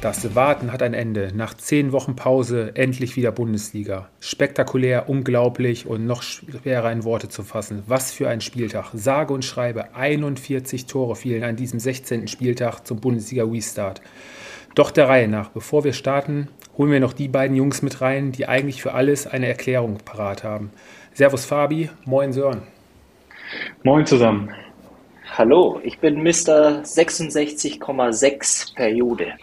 Das Warten hat ein Ende. Nach zehn Wochen Pause endlich wieder Bundesliga. Spektakulär, unglaublich und noch schwerer in Worte zu fassen. Was für ein Spieltag. Sage und schreibe, 41 Tore fielen an diesem 16. Spieltag zum Bundesliga-Restart. Doch der Reihe nach, bevor wir starten, holen wir noch die beiden Jungs mit rein, die eigentlich für alles eine Erklärung parat haben. Servus Fabi, moin Sören. Moin zusammen. Hallo, ich bin Mr. 66,6 Periode.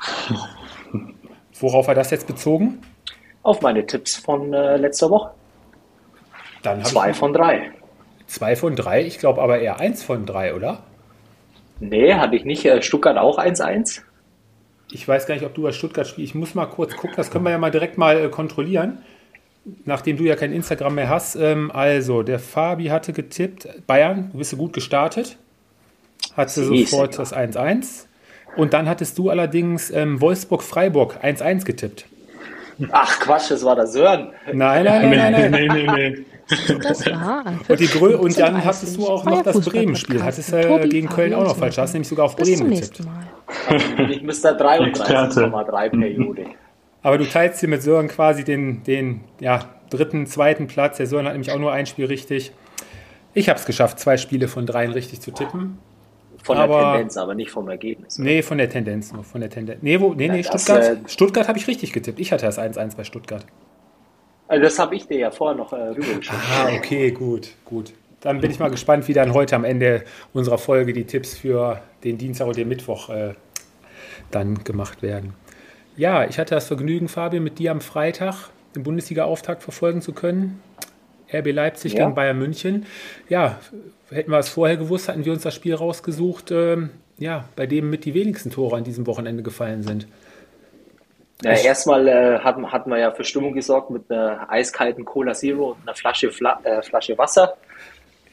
Worauf war das jetzt bezogen? Auf meine Tipps von äh, letzter Woche. Dann zwei von drei. Zwei von drei? Ich glaube aber eher eins von drei, oder? Nee, hatte ich nicht. Äh, Stuttgart auch 1-1? Ich weiß gar nicht, ob du bei Stuttgart spielst. Ich muss mal kurz gucken. Das können wir ja mal direkt mal äh, kontrollieren. Nachdem du ja kein Instagram mehr hast. Ähm, also, der Fabi hatte getippt. Bayern, du bist gut gestartet hatte sofort das 1-1. Und dann hattest du allerdings ähm, Wolfsburg-Freiburg 1-1 getippt. Ach Quatsch, das war der Sören. Nein, nein, nein, nein, nein. nee, nee. Das war. Und, die Grö und dann hattest du auch noch das Bremen-Spiel. Hattest du äh, gegen Köln auch noch falsch. Du hast nämlich sogar auf Bremen getippt. Ich müsste 33,3 Periode. Aber du teilst hier mit Sören quasi den, den ja, dritten, zweiten Platz. Der Sören hat nämlich auch nur ein Spiel richtig. Ich habe es geschafft, zwei Spiele von dreien richtig zu tippen. Von aber, der Tendenz, aber nicht vom Ergebnis. Nee, von der Tendenz nur. Von der Tendenz. Nee, wo, nee, nee, ja, Stuttgart, äh, Stuttgart habe ich richtig getippt. Ich hatte das 1-1 bei Stuttgart. Also das habe ich dir ja vorher noch äh, rübergeschickt. Ah, okay, gut, gut. Dann bin ich mal gespannt, wie dann heute am Ende unserer Folge die Tipps für den Dienstag und den Mittwoch äh, dann gemacht werden. Ja, ich hatte das Vergnügen, Fabian, mit dir am Freitag den Bundesliga-Auftakt verfolgen zu können. RB Leipzig ja. gegen Bayern München. Ja, hätten wir es vorher gewusst, hatten wir uns das Spiel rausgesucht, ähm, ja, bei dem mit die wenigsten Tore an diesem Wochenende gefallen sind. Ja, erstmal äh, hatten, hatten wir ja für Stimmung gesorgt mit einer eiskalten Cola Zero und einer Flasche, Fla äh, Flasche Wasser.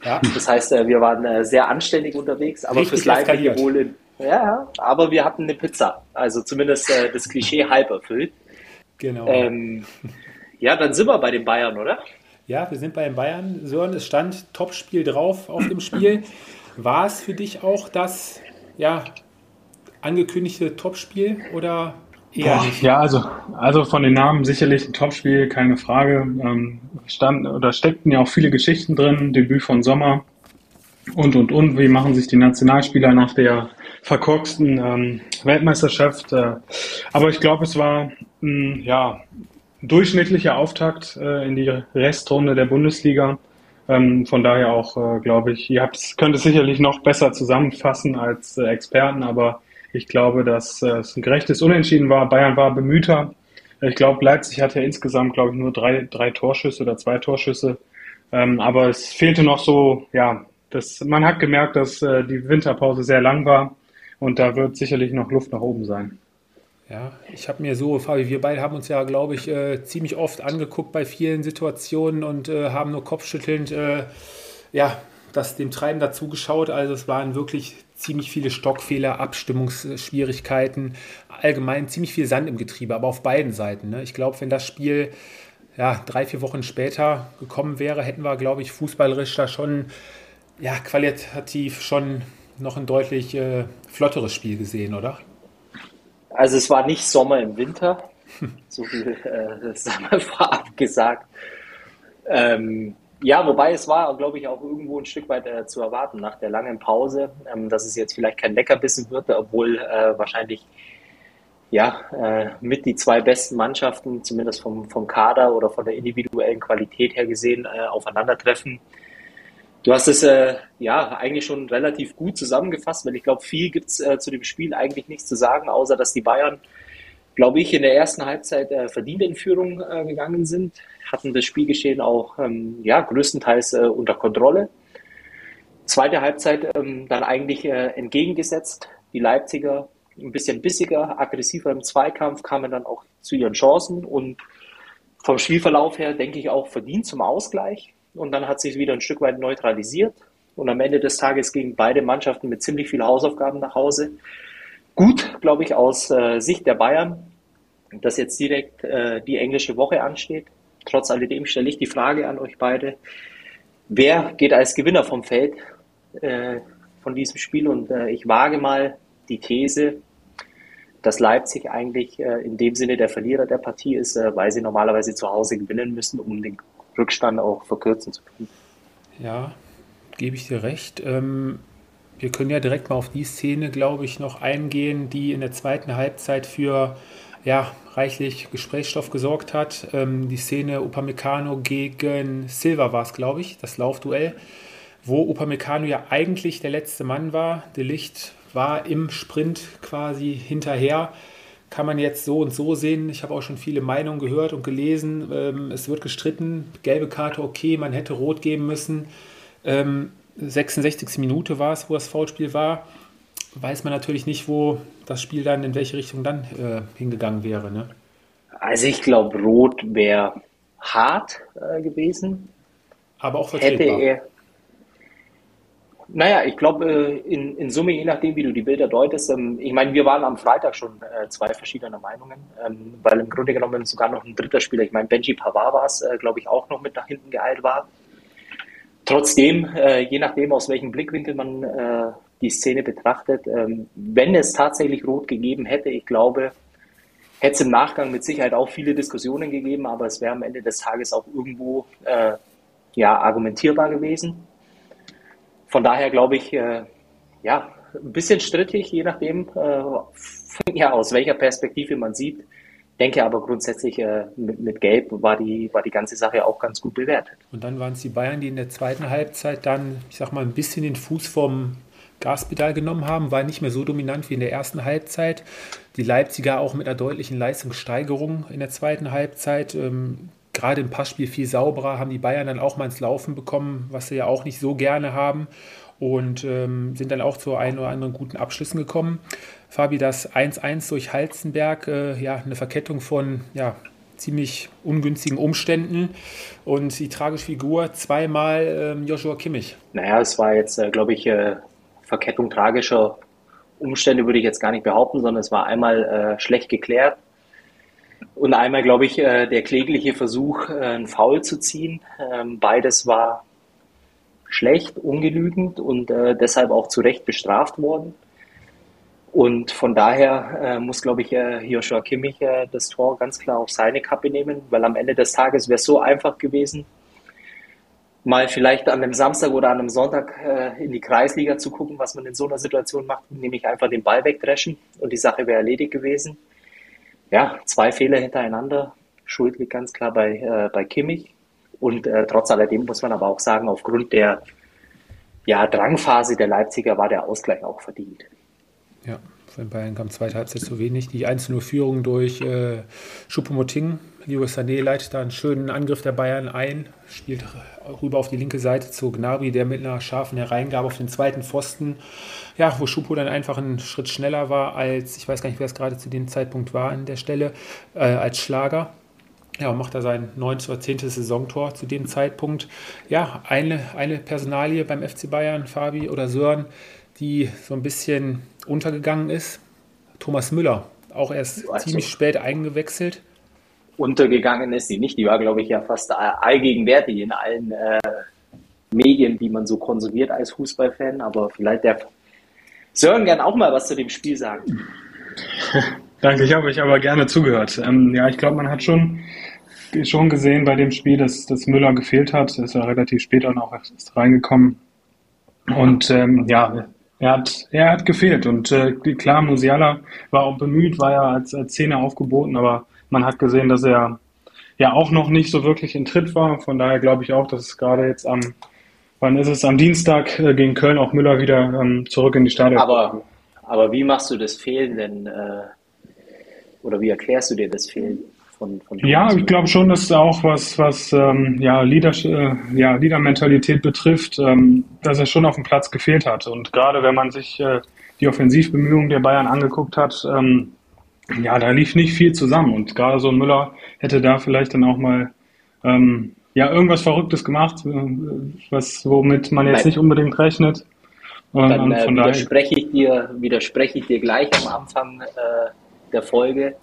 Ja. Das heißt, äh, wir waren äh, sehr anständig unterwegs, aber Richtig fürs Leibliche wohl in. Ja, aber wir hatten eine Pizza. Also zumindest äh, das Klischee halb erfüllt. Genau. Ähm, ja, dann sind wir bei den Bayern, oder? Ja, wir sind bei den Bayern. Sören, es stand Topspiel drauf auf dem Spiel. War es für dich auch das ja, angekündigte Topspiel oder eher Boah, nicht? Ja, also, also von den Namen sicherlich ein Topspiel, keine Frage. Ähm, stand, oder steckten ja auch viele Geschichten drin, Debüt von Sommer und und und. Wie machen sich die Nationalspieler nach der verkorksten ähm, Weltmeisterschaft? Äh, aber ich glaube, es war mh, ja durchschnittlicher Auftakt äh, in die Restrunde der Bundesliga. Ähm, von daher auch, äh, glaube ich, ihr habt, könnt es sicherlich noch besser zusammenfassen als äh, Experten, aber ich glaube, dass äh, es ein gerechtes Unentschieden war. Bayern war bemühter. Ich glaube, Leipzig hatte insgesamt, glaube ich, nur drei, drei Torschüsse oder zwei Torschüsse. Ähm, aber es fehlte noch so, ja, das, man hat gemerkt, dass äh, die Winterpause sehr lang war und da wird sicherlich noch Luft nach oben sein. Ja, ich habe mir so, Fabi, wir beide haben uns ja, glaube ich, äh, ziemlich oft angeguckt bei vielen Situationen und äh, haben nur kopfschüttelnd, äh, ja, das dem Treiben dazugeschaut. Also es waren wirklich ziemlich viele Stockfehler, Abstimmungsschwierigkeiten, allgemein ziemlich viel Sand im Getriebe, aber auf beiden Seiten. Ne? Ich glaube, wenn das Spiel ja, drei, vier Wochen später gekommen wäre, hätten wir, glaube ich, fußballerisch da schon ja, qualitativ schon noch ein deutlich äh, flotteres Spiel gesehen, oder? Also es war nicht Sommer im Winter, so viel äh, sagen wir vorab gesagt. Ähm, ja, wobei es war, glaube ich, auch irgendwo ein Stück weit äh, zu erwarten nach der langen Pause, ähm, dass es jetzt vielleicht kein Leckerbissen wird, obwohl äh, wahrscheinlich ja äh, mit die zwei besten Mannschaften, zumindest vom, vom Kader oder von der individuellen Qualität her gesehen, äh, aufeinandertreffen. Du hast es äh, ja eigentlich schon relativ gut zusammengefasst, weil ich glaube, viel gibt es äh, zu dem Spiel eigentlich nichts zu sagen, außer dass die Bayern, glaube ich, in der ersten Halbzeit äh, verdient in Führung äh, gegangen sind, hatten das Spielgeschehen auch ähm, ja, größtenteils äh, unter Kontrolle. Zweite Halbzeit ähm, dann eigentlich äh, entgegengesetzt. Die Leipziger ein bisschen bissiger, aggressiver im Zweikampf, kamen dann auch zu ihren Chancen und vom Spielverlauf her denke ich auch verdient zum Ausgleich und dann hat sich wieder ein Stück weit neutralisiert. Und am Ende des Tages gingen beide Mannschaften mit ziemlich vielen Hausaufgaben nach Hause. gut, glaube ich, aus äh, Sicht der Bayern, dass jetzt direkt äh, die englische Woche ansteht. Trotz alledem stelle ich die Frage an euch beide. Wer geht als Gewinner vom Feld äh, von diesem Spiel? Und äh, ich wage mal die These, dass Leipzig eigentlich äh, in dem Sinne der Verlierer der Partie ist, äh, weil sie normalerweise zu Hause gewinnen müssen, um den Rückstand auch verkürzen zu können. Ja, gebe ich dir recht. Ähm, wir können ja direkt mal auf die Szene, glaube ich, noch eingehen, die in der zweiten Halbzeit für ja, reichlich Gesprächsstoff gesorgt hat. Ähm, die Szene Upamecano gegen Silva war es, glaube ich, das Laufduell, wo Upamecano ja eigentlich der letzte Mann war. De Licht war im Sprint quasi hinterher. Kann man jetzt so und so sehen. Ich habe auch schon viele Meinungen gehört und gelesen. Ähm, es wird gestritten. Gelbe Karte, okay, man hätte rot geben müssen. Ähm, 66. Minute war es, wo das Foulspiel war. Weiß man natürlich nicht, wo das Spiel dann, in welche Richtung dann äh, hingegangen wäre. Ne? Also ich glaube, rot wäre hart äh, gewesen. Aber auch vertretbar. Hätte er, naja, ich glaube, äh, in, in Summe, je nachdem, wie du die Bilder deutest, ähm, ich meine, wir waren am Freitag schon äh, zwei verschiedene Meinungen, ähm, weil im Grunde genommen sogar noch ein dritter Spieler, ich meine, Benji Pavard war es, äh, glaube ich, auch noch mit nach hinten geeilt war. Trotzdem, je nachdem, aus welchem Blickwinkel man die Szene betrachtet, ähm, wenn es tatsächlich rot gegeben hätte, ich glaube, hätte es im Nachgang mit Sicherheit auch viele Diskussionen gegeben, aber es wäre am Ende des Tages auch irgendwo ja, argumentierbar gewesen. Von daher glaube ich, äh, ja, ein bisschen strittig, je nachdem, äh, ja, aus welcher Perspektive man sieht. Denke aber grundsätzlich äh, mit, mit, Gelb war die, war die ganze Sache auch ganz gut bewertet. Und dann waren es die Bayern, die in der zweiten Halbzeit dann, ich sag mal, ein bisschen den Fuß vom Gaspedal genommen haben, war nicht mehr so dominant wie in der ersten Halbzeit. Die Leipziger auch mit einer deutlichen Leistungssteigerung in der zweiten Halbzeit. Ähm, gerade im Passspiel viel sauberer, haben die Bayern dann auch mal ins Laufen bekommen, was sie ja auch nicht so gerne haben und ähm, sind dann auch zu ein oder anderen guten Abschlüssen gekommen. Fabi, das 1-1 durch Halzenberg, äh, ja, eine Verkettung von ja, ziemlich ungünstigen Umständen und die tragische Figur zweimal ähm, Joshua Kimmich. Naja, es war jetzt, äh, glaube ich, äh, Verkettung tragischer Umstände würde ich jetzt gar nicht behaupten, sondern es war einmal äh, schlecht geklärt und einmal, glaube ich, äh, der klägliche Versuch, äh, einen Foul zu ziehen. Ähm, beides war schlecht, ungenügend und äh, deshalb auch zu Recht bestraft worden. Und von daher muss, glaube ich, Joshua Kimmich das Tor ganz klar auf seine Kappe nehmen, weil am Ende des Tages wäre es so einfach gewesen, mal vielleicht an einem Samstag oder an einem Sonntag in die Kreisliga zu gucken, was man in so einer Situation macht, nämlich einfach den Ball wegdreschen und die Sache wäre erledigt gewesen ja, zwei Fehler hintereinander. Schuld liegt ganz klar bei, äh, bei Kimmich. Und äh, trotz alledem muss man aber auch sagen, aufgrund der ja, Drangphase der Leipziger war der Ausgleich auch verdient. Ja, von Bayern kam zweite Halbzeit zu wenig. Die einzelne Führung durch äh, Choupo-Moting. Leo Sané leitet da einen schönen Angriff der Bayern ein, spielt rüber auf die linke Seite zu Gnabry, der mit einer scharfen Hereingabe auf den zweiten Pfosten, ja, wo Schupo dann einfach einen Schritt schneller war als, ich weiß gar nicht, wer es gerade zu dem Zeitpunkt war an der Stelle, äh, als Schlager. Ja, und macht da sein 9. oder 10. Saisontor zu dem Zeitpunkt. Ja, eine, eine Personalie beim FC Bayern, Fabi oder Sören, die so ein bisschen untergegangen ist. Thomas Müller, auch erst also, ziemlich spät eingewechselt untergegangen ist, die nicht. Die war, glaube ich, ja fast allgegenwärtig in allen äh, Medien, die man so konsumiert als Fußballfan. Aber vielleicht der Sören gern auch mal was zu dem Spiel sagen. Danke, ich habe euch aber gerne zugehört. Ähm, ja, ich glaube, man hat schon, schon gesehen bei dem Spiel, dass, dass Müller gefehlt hat. Er ist ja relativ spät dann auch erst reingekommen. Und ähm, ja, er hat, er hat gefehlt. Und äh, klar, Musiala war auch bemüht, war ja als, als Szene aufgeboten, aber man hat gesehen, dass er ja auch noch nicht so wirklich in Tritt war. Von daher glaube ich auch, dass es gerade jetzt am, wann ist es, am Dienstag äh, gegen Köln auch Müller wieder ähm, zurück in die Stadion. Aber, aber wie machst du das Fehlen denn, äh, oder wie erklärst du dir das Fehlen? Von, von ja, ich glaube schon, dass auch was, was ähm, ja, Leader, äh, ja, Leader-Mentalität betrifft, ähm, dass er schon auf dem Platz gefehlt hat. Und gerade wenn man sich äh, die Offensivbemühungen der Bayern angeguckt hat, ähm, ja, da lief nicht viel zusammen. Und gerade so ein Müller hätte da vielleicht dann auch mal ähm, ja, irgendwas Verrücktes gemacht, äh, was, womit man jetzt nicht unbedingt rechnet. Dann äh, widerspreche, ich dir, widerspreche ich dir gleich am Anfang äh, der Folge.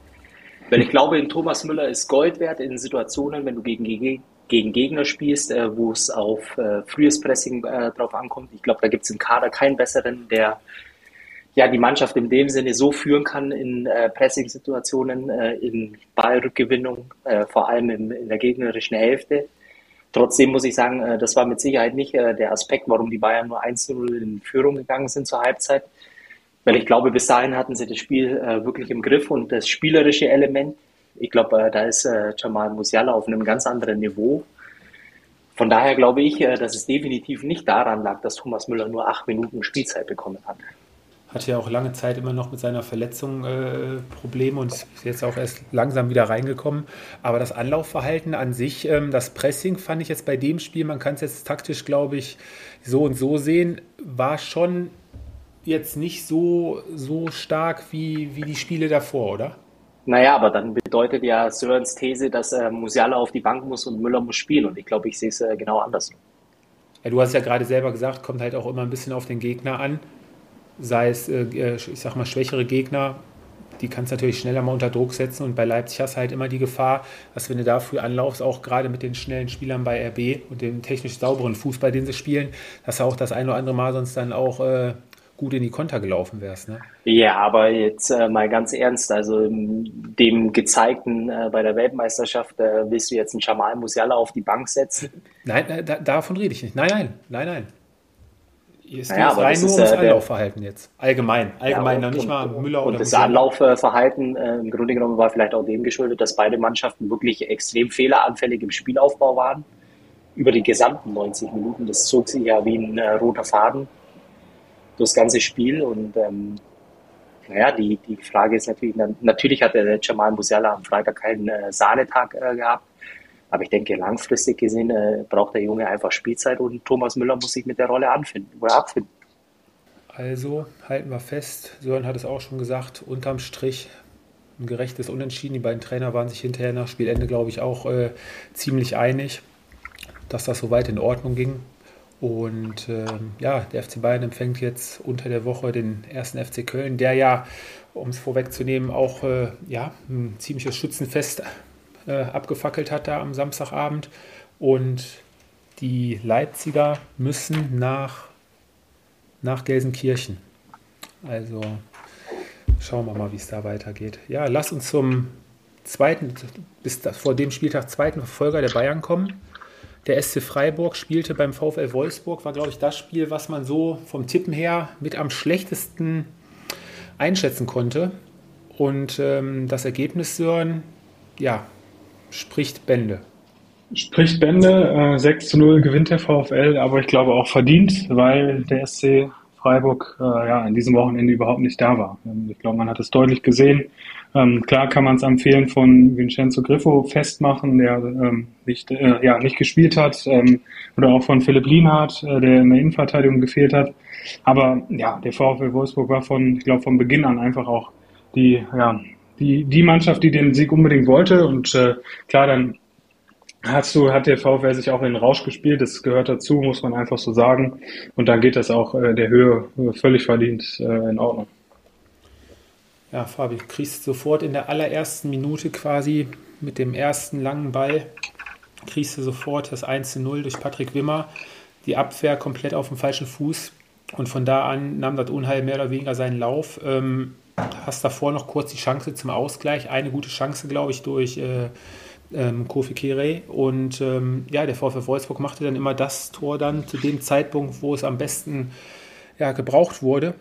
Weil ich glaube, in Thomas Müller ist Gold wert in Situationen, wenn du gegen, gegen Gegner spielst, äh, wo es auf äh, frühes Pressing äh, drauf ankommt. Ich glaube, da gibt es im Kader keinen besseren, der ja die Mannschaft in dem Sinne so führen kann in äh, Pressing-Situationen, äh, in Ballrückgewinnung, äh, vor allem in, in der gegnerischen Hälfte. Trotzdem muss ich sagen, äh, das war mit Sicherheit nicht äh, der Aspekt, warum die Bayern nur 1-0 in Führung gegangen sind zur Halbzeit. Weil ich glaube, bis dahin hatten sie das Spiel äh, wirklich im Griff und das spielerische Element, ich glaube, da ist Jamal Musiala auf einem ganz anderen Niveau. Von daher glaube ich, dass es definitiv nicht daran lag, dass Thomas Müller nur acht Minuten Spielzeit bekommen hat hatte ja auch lange Zeit immer noch mit seiner Verletzung äh, Probleme und ist jetzt auch erst langsam wieder reingekommen. Aber das Anlaufverhalten an sich, ähm, das Pressing fand ich jetzt bei dem Spiel, man kann es jetzt taktisch, glaube ich, so und so sehen, war schon jetzt nicht so, so stark wie, wie die Spiele davor, oder? Naja, aber dann bedeutet ja Sörens These, dass äh, Musiala auf die Bank muss und Müller muss spielen. Und ich glaube, ich sehe es äh, genau anders. Ja, du hast ja gerade selber gesagt, kommt halt auch immer ein bisschen auf den Gegner an sei es, äh, äh, ich sag mal, schwächere Gegner, die kannst du natürlich schneller mal unter Druck setzen. Und bei Leipzig hast du halt immer die Gefahr, dass wenn du da früh anlaufst, auch gerade mit den schnellen Spielern bei RB und dem technisch sauberen Fußball, den sie spielen, dass du auch das ein oder andere Mal sonst dann auch äh, gut in die Konter gelaufen wärst. Ne? Ja, aber jetzt äh, mal ganz ernst, also dem gezeigten äh, bei der Weltmeisterschaft, willst du jetzt einen Jamal Musiala auf die Bank setzen? Nein, äh, da, davon rede ich nicht. Nein, nein, nein, nein. Ist naja, rein nur ums Anlaufverhalten jetzt. Allgemein. Allgemein, ja, und, nicht mal Müller und oder Und das Anlaufverhalten äh, im Grunde genommen war vielleicht auch dem geschuldet, dass beide Mannschaften wirklich extrem fehleranfällig im Spielaufbau waren. Über die gesamten 90 Minuten. Das zog sich ja wie ein äh, roter Faden durchs ganze Spiel. Und ähm, naja, die, die Frage ist natürlich, natürlich hat der Jamal Musiala am Freitag keinen äh, Sahnetag äh, gehabt. Aber ich denke, langfristig gesehen äh, braucht der Junge einfach Spielzeit und Thomas Müller muss sich mit der Rolle anfinden oder abfinden. Also halten wir fest, Sören hat es auch schon gesagt, unterm Strich ein gerechtes Unentschieden. Die beiden Trainer waren sich hinterher nach Spielende, glaube ich, auch äh, ziemlich einig, dass das soweit in Ordnung ging. Und äh, ja, der FC Bayern empfängt jetzt unter der Woche den ersten FC Köln, der ja, um es vorwegzunehmen, auch äh, ja, ein ziemliches Schützenfest äh, abgefackelt hat da am Samstagabend. Und die Leipziger müssen nach, nach Gelsenkirchen. Also schauen wir mal, wie es da weitergeht. Ja, lass uns zum zweiten, bis vor dem Spieltag zweiten Verfolger der Bayern kommen. Der SC Freiburg spielte beim VfL Wolfsburg, war, glaube ich, das Spiel, was man so vom Tippen her mit am schlechtesten einschätzen konnte. Und ähm, das Ergebnis, Sören, ja, spricht Bände. Spricht Bände, äh, 6 zu 0 gewinnt der VfL, aber ich glaube auch verdient, weil der SC Freiburg äh, ja an diesem Wochenende überhaupt nicht da war. Ähm, ich glaube, man hat es deutlich gesehen. Ähm, klar kann man es am Fehlen von Vincenzo Griffo festmachen, der ähm, nicht, äh, ja, nicht gespielt hat, ähm, oder auch von Philipp Lienhardt, äh, der in der Innenverteidigung gefehlt hat. Aber ja, der VfL Wolfsburg war von, ich glaube, von Beginn an einfach auch die, ja, die, die Mannschaft, die den Sieg unbedingt wollte. Und äh, klar, dann hast du, hat der VfL sich auch in den Rausch gespielt. Das gehört dazu, muss man einfach so sagen. Und dann geht das auch äh, der Höhe völlig verdient äh, in Ordnung. Ja, Fabi, du kriegst sofort in der allerersten Minute quasi mit dem ersten langen Ball, kriegst du sofort das 1-0 durch Patrick Wimmer. Die Abwehr komplett auf dem falschen Fuß. Und von da an nahm das Unheil mehr oder weniger seinen Lauf. Ähm, hast davor noch kurz die Chance zum Ausgleich. Eine gute Chance, glaube ich, durch äh, ähm, Kofi Kere. Und ähm, ja, der VfL Wolfsburg machte dann immer das Tor dann zu dem Zeitpunkt, wo es am besten ja, gebraucht wurde.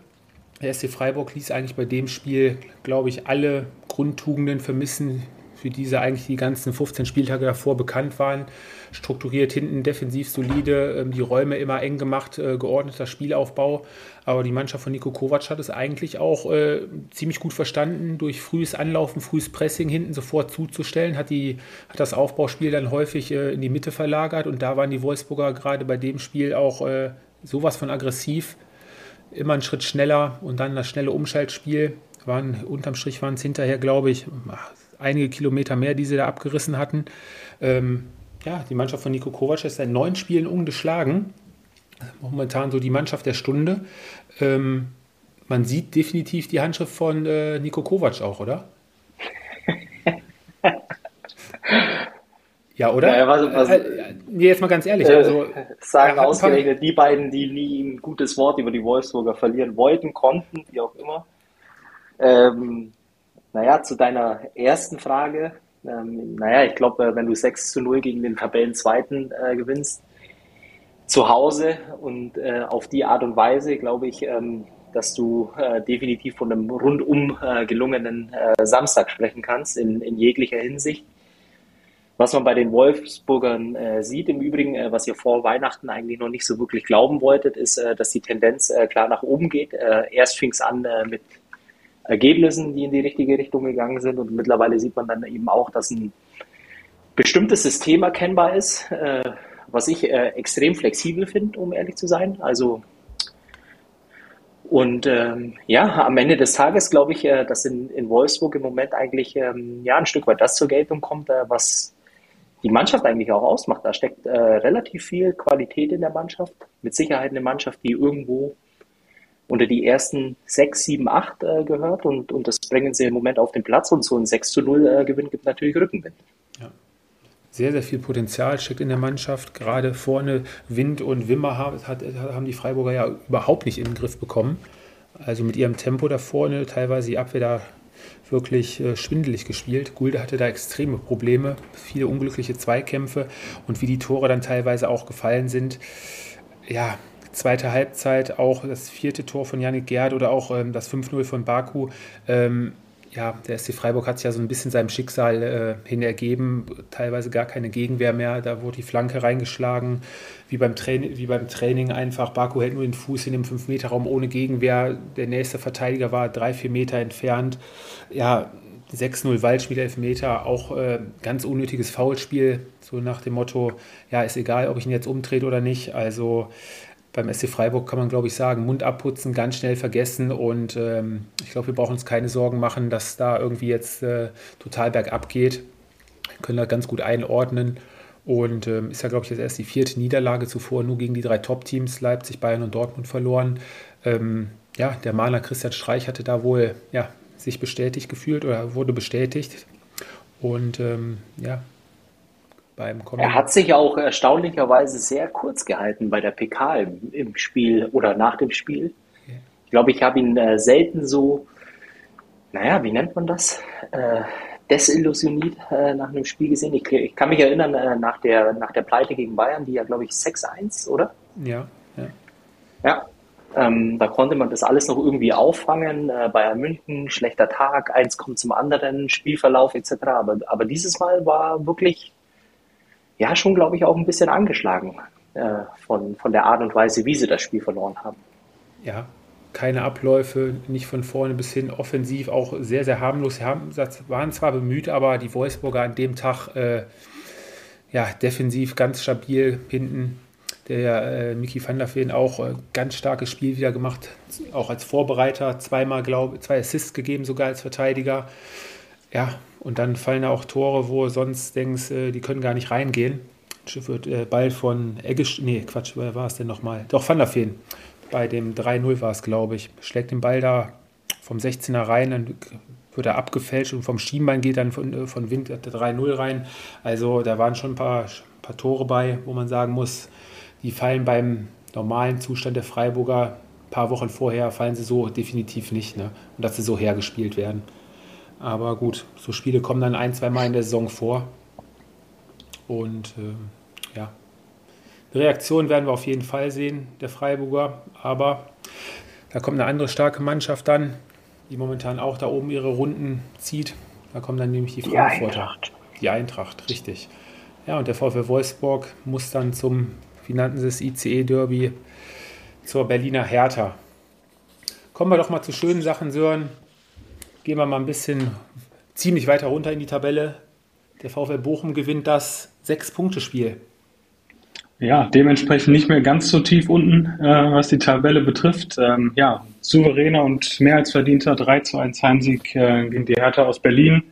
Der SC Freiburg ließ eigentlich bei dem Spiel, glaube ich, alle Grundtugenden vermissen, für die sie eigentlich die ganzen 15 Spieltage davor bekannt waren. Strukturiert hinten, defensiv solide, ähm, die Räume immer eng gemacht, äh, geordneter Spielaufbau. Aber die Mannschaft von Nico Kovac hat es eigentlich auch äh, ziemlich gut verstanden, durch frühes Anlaufen, frühes Pressing hinten sofort zuzustellen, hat, die, hat das Aufbauspiel dann häufig äh, in die Mitte verlagert und da waren die Wolfsburger gerade bei dem Spiel auch äh, sowas von aggressiv, immer einen Schritt schneller und dann das schnelle Umschaltspiel. Waren, unterm Strich waren es hinterher, glaube ich, einige Kilometer mehr, die sie da abgerissen hatten. Ähm, ja, die Mannschaft von Nico Kovac ist seit neun Spielen ungeschlagen. momentan so die Mannschaft der Stunde. Ähm, man sieht definitiv die Handschrift von äh, Nico Kovac auch, oder? ja, oder? Naja, was, was, äh, nee, jetzt mal ganz ehrlich. Äh, also, sagen ausgerechnet die beiden, die nie ein gutes Wort über die Wolfsburger verlieren wollten, konnten, wie auch immer. Ähm, naja, zu deiner ersten Frage. Ähm, naja, ich glaube, wenn du 6 zu 0 gegen den Tabellenzweiten äh, gewinnst, zu Hause und äh, auf die Art und Weise, glaube ich, ähm, dass du äh, definitiv von einem rundum äh, gelungenen äh, Samstag sprechen kannst, in, in jeglicher Hinsicht. Was man bei den Wolfsburgern äh, sieht, im Übrigen, äh, was ihr vor Weihnachten eigentlich noch nicht so wirklich glauben wolltet, ist, äh, dass die Tendenz äh, klar nach oben geht. Äh, erst fing es an äh, mit Ergebnissen, die in die richtige Richtung gegangen sind und mittlerweile sieht man dann eben auch, dass ein bestimmtes System erkennbar ist, äh, was ich äh, extrem flexibel finde, um ehrlich zu sein. Also und ähm, ja, am Ende des Tages glaube ich, äh, dass in, in Wolfsburg im Moment eigentlich ähm, ja ein Stück weit das zur Geltung kommt, äh, was die Mannschaft eigentlich auch ausmacht. Da steckt äh, relativ viel Qualität in der Mannschaft. Mit Sicherheit eine Mannschaft, die irgendwo unter die ersten sechs, sieben, acht äh, gehört und, und das bringen sie im Moment auf den Platz und so ein 6 zu 0 äh, Gewinn gibt natürlich Rückenwind. Ja sehr, sehr viel Potenzial steckt in der Mannschaft. Gerade vorne Wind und Wimmer hat, haben die Freiburger ja überhaupt nicht in den Griff bekommen. Also mit ihrem Tempo da vorne, teilweise die Abwehr da wirklich äh, schwindelig gespielt. Gulde hatte da extreme Probleme, viele unglückliche Zweikämpfe und wie die Tore dann teilweise auch gefallen sind. Ja, zweite Halbzeit, auch das vierte Tor von Yannick Gerd oder auch ähm, das 5-0 von Baku. Ähm, ja, der SC Freiburg hat sich ja so ein bisschen seinem Schicksal äh, hin ergeben, teilweise gar keine Gegenwehr mehr, da wurde die Flanke reingeschlagen, wie beim, Training, wie beim Training einfach, Baku hält nur den Fuß in dem 5-Meter-Raum ohne Gegenwehr, der nächste Verteidiger war drei, vier Meter entfernt, ja, 6-0 Waldspiel, Elfmeter, auch äh, ganz unnötiges Foulspiel, so nach dem Motto, ja, ist egal, ob ich ihn jetzt umdrehe oder nicht, also beim SC Freiburg kann man, glaube ich, sagen, Mund abputzen, ganz schnell vergessen und ähm, ich glaube, wir brauchen uns keine Sorgen machen, dass da irgendwie jetzt äh, total bergab geht. Wir können da ganz gut einordnen und ähm, ist ja, glaube ich, jetzt erst die vierte Niederlage zuvor, nur gegen die drei Top-Teams, Leipzig, Bayern und Dortmund verloren. Ähm, ja, der Maler Christian Streich hatte da wohl ja, sich bestätigt gefühlt oder wurde bestätigt und ähm, ja, beim Kommen. Er hat sich auch erstaunlicherweise sehr kurz gehalten bei der PK im, im Spiel oder nach dem Spiel. Ich glaube, ich habe ihn äh, selten so, naja, wie nennt man das? Äh, desillusioniert äh, nach einem Spiel gesehen. Ich, ich kann mich erinnern, äh, nach, der, nach der Pleite gegen Bayern, die ja, glaube ich, 6-1, oder? Ja, ja. Ja, ähm, da konnte man das alles noch irgendwie auffangen. Äh, Bayern München, schlechter Tag, eins kommt zum anderen, Spielverlauf etc. Aber, aber dieses Mal war wirklich ja schon, glaube ich, auch ein bisschen angeschlagen äh, von, von der Art und Weise, wie sie das Spiel verloren haben. Ja, keine Abläufe, nicht von vorne bis hin, offensiv auch sehr, sehr harmlos. Sie haben, waren zwar bemüht, aber die Wolfsburger an dem Tag äh, ja, defensiv ganz stabil hinten. Der äh, Miki van der Veen auch äh, ganz starkes Spiel wieder gemacht, auch als Vorbereiter, zweimal, glaube zwei Assists gegeben, sogar als Verteidiger. Ja, und dann fallen da auch Tore, wo du sonst denkst, äh, die können gar nicht reingehen. Wird äh, Ball von Eggisch, nee, Quatsch, wer war es denn nochmal? Doch, Van der Feen. Bei dem 3-0 war es, glaube ich. Schlägt den Ball da vom 16er rein, dann wird er abgefälscht und vom Schienbein geht dann von, äh, von Wind der 3-0 rein. Also da waren schon ein paar, paar Tore bei, wo man sagen muss, die fallen beim normalen Zustand der Freiburger ein paar Wochen vorher, fallen sie so definitiv nicht. Ne? Und dass sie so hergespielt werden. Aber gut, so Spiele kommen dann ein, zwei Mal in der Saison vor. Und äh, ja, Reaktion werden wir auf jeden Fall sehen, der Freiburger. Aber da kommt eine andere starke Mannschaft dann, die momentan auch da oben ihre Runden zieht. Da kommen dann nämlich die, die Frankfurter. Eintracht. Die Eintracht, richtig. Ja, und der VfL Wolfsburg muss dann zum, wie nannten sie es, ICE-Derby zur Berliner Hertha. Kommen wir doch mal zu schönen Sachen, Sören. Gehen wir mal ein bisschen ziemlich weiter runter in die Tabelle. Der VfL Bochum gewinnt das Sechs-Punkte-Spiel. Ja, dementsprechend nicht mehr ganz so tief unten, äh, was die Tabelle betrifft. Ähm, ja, souveräner und mehr als verdienter 3 zu 1 Heimsieg äh, gegen die Hertha aus Berlin.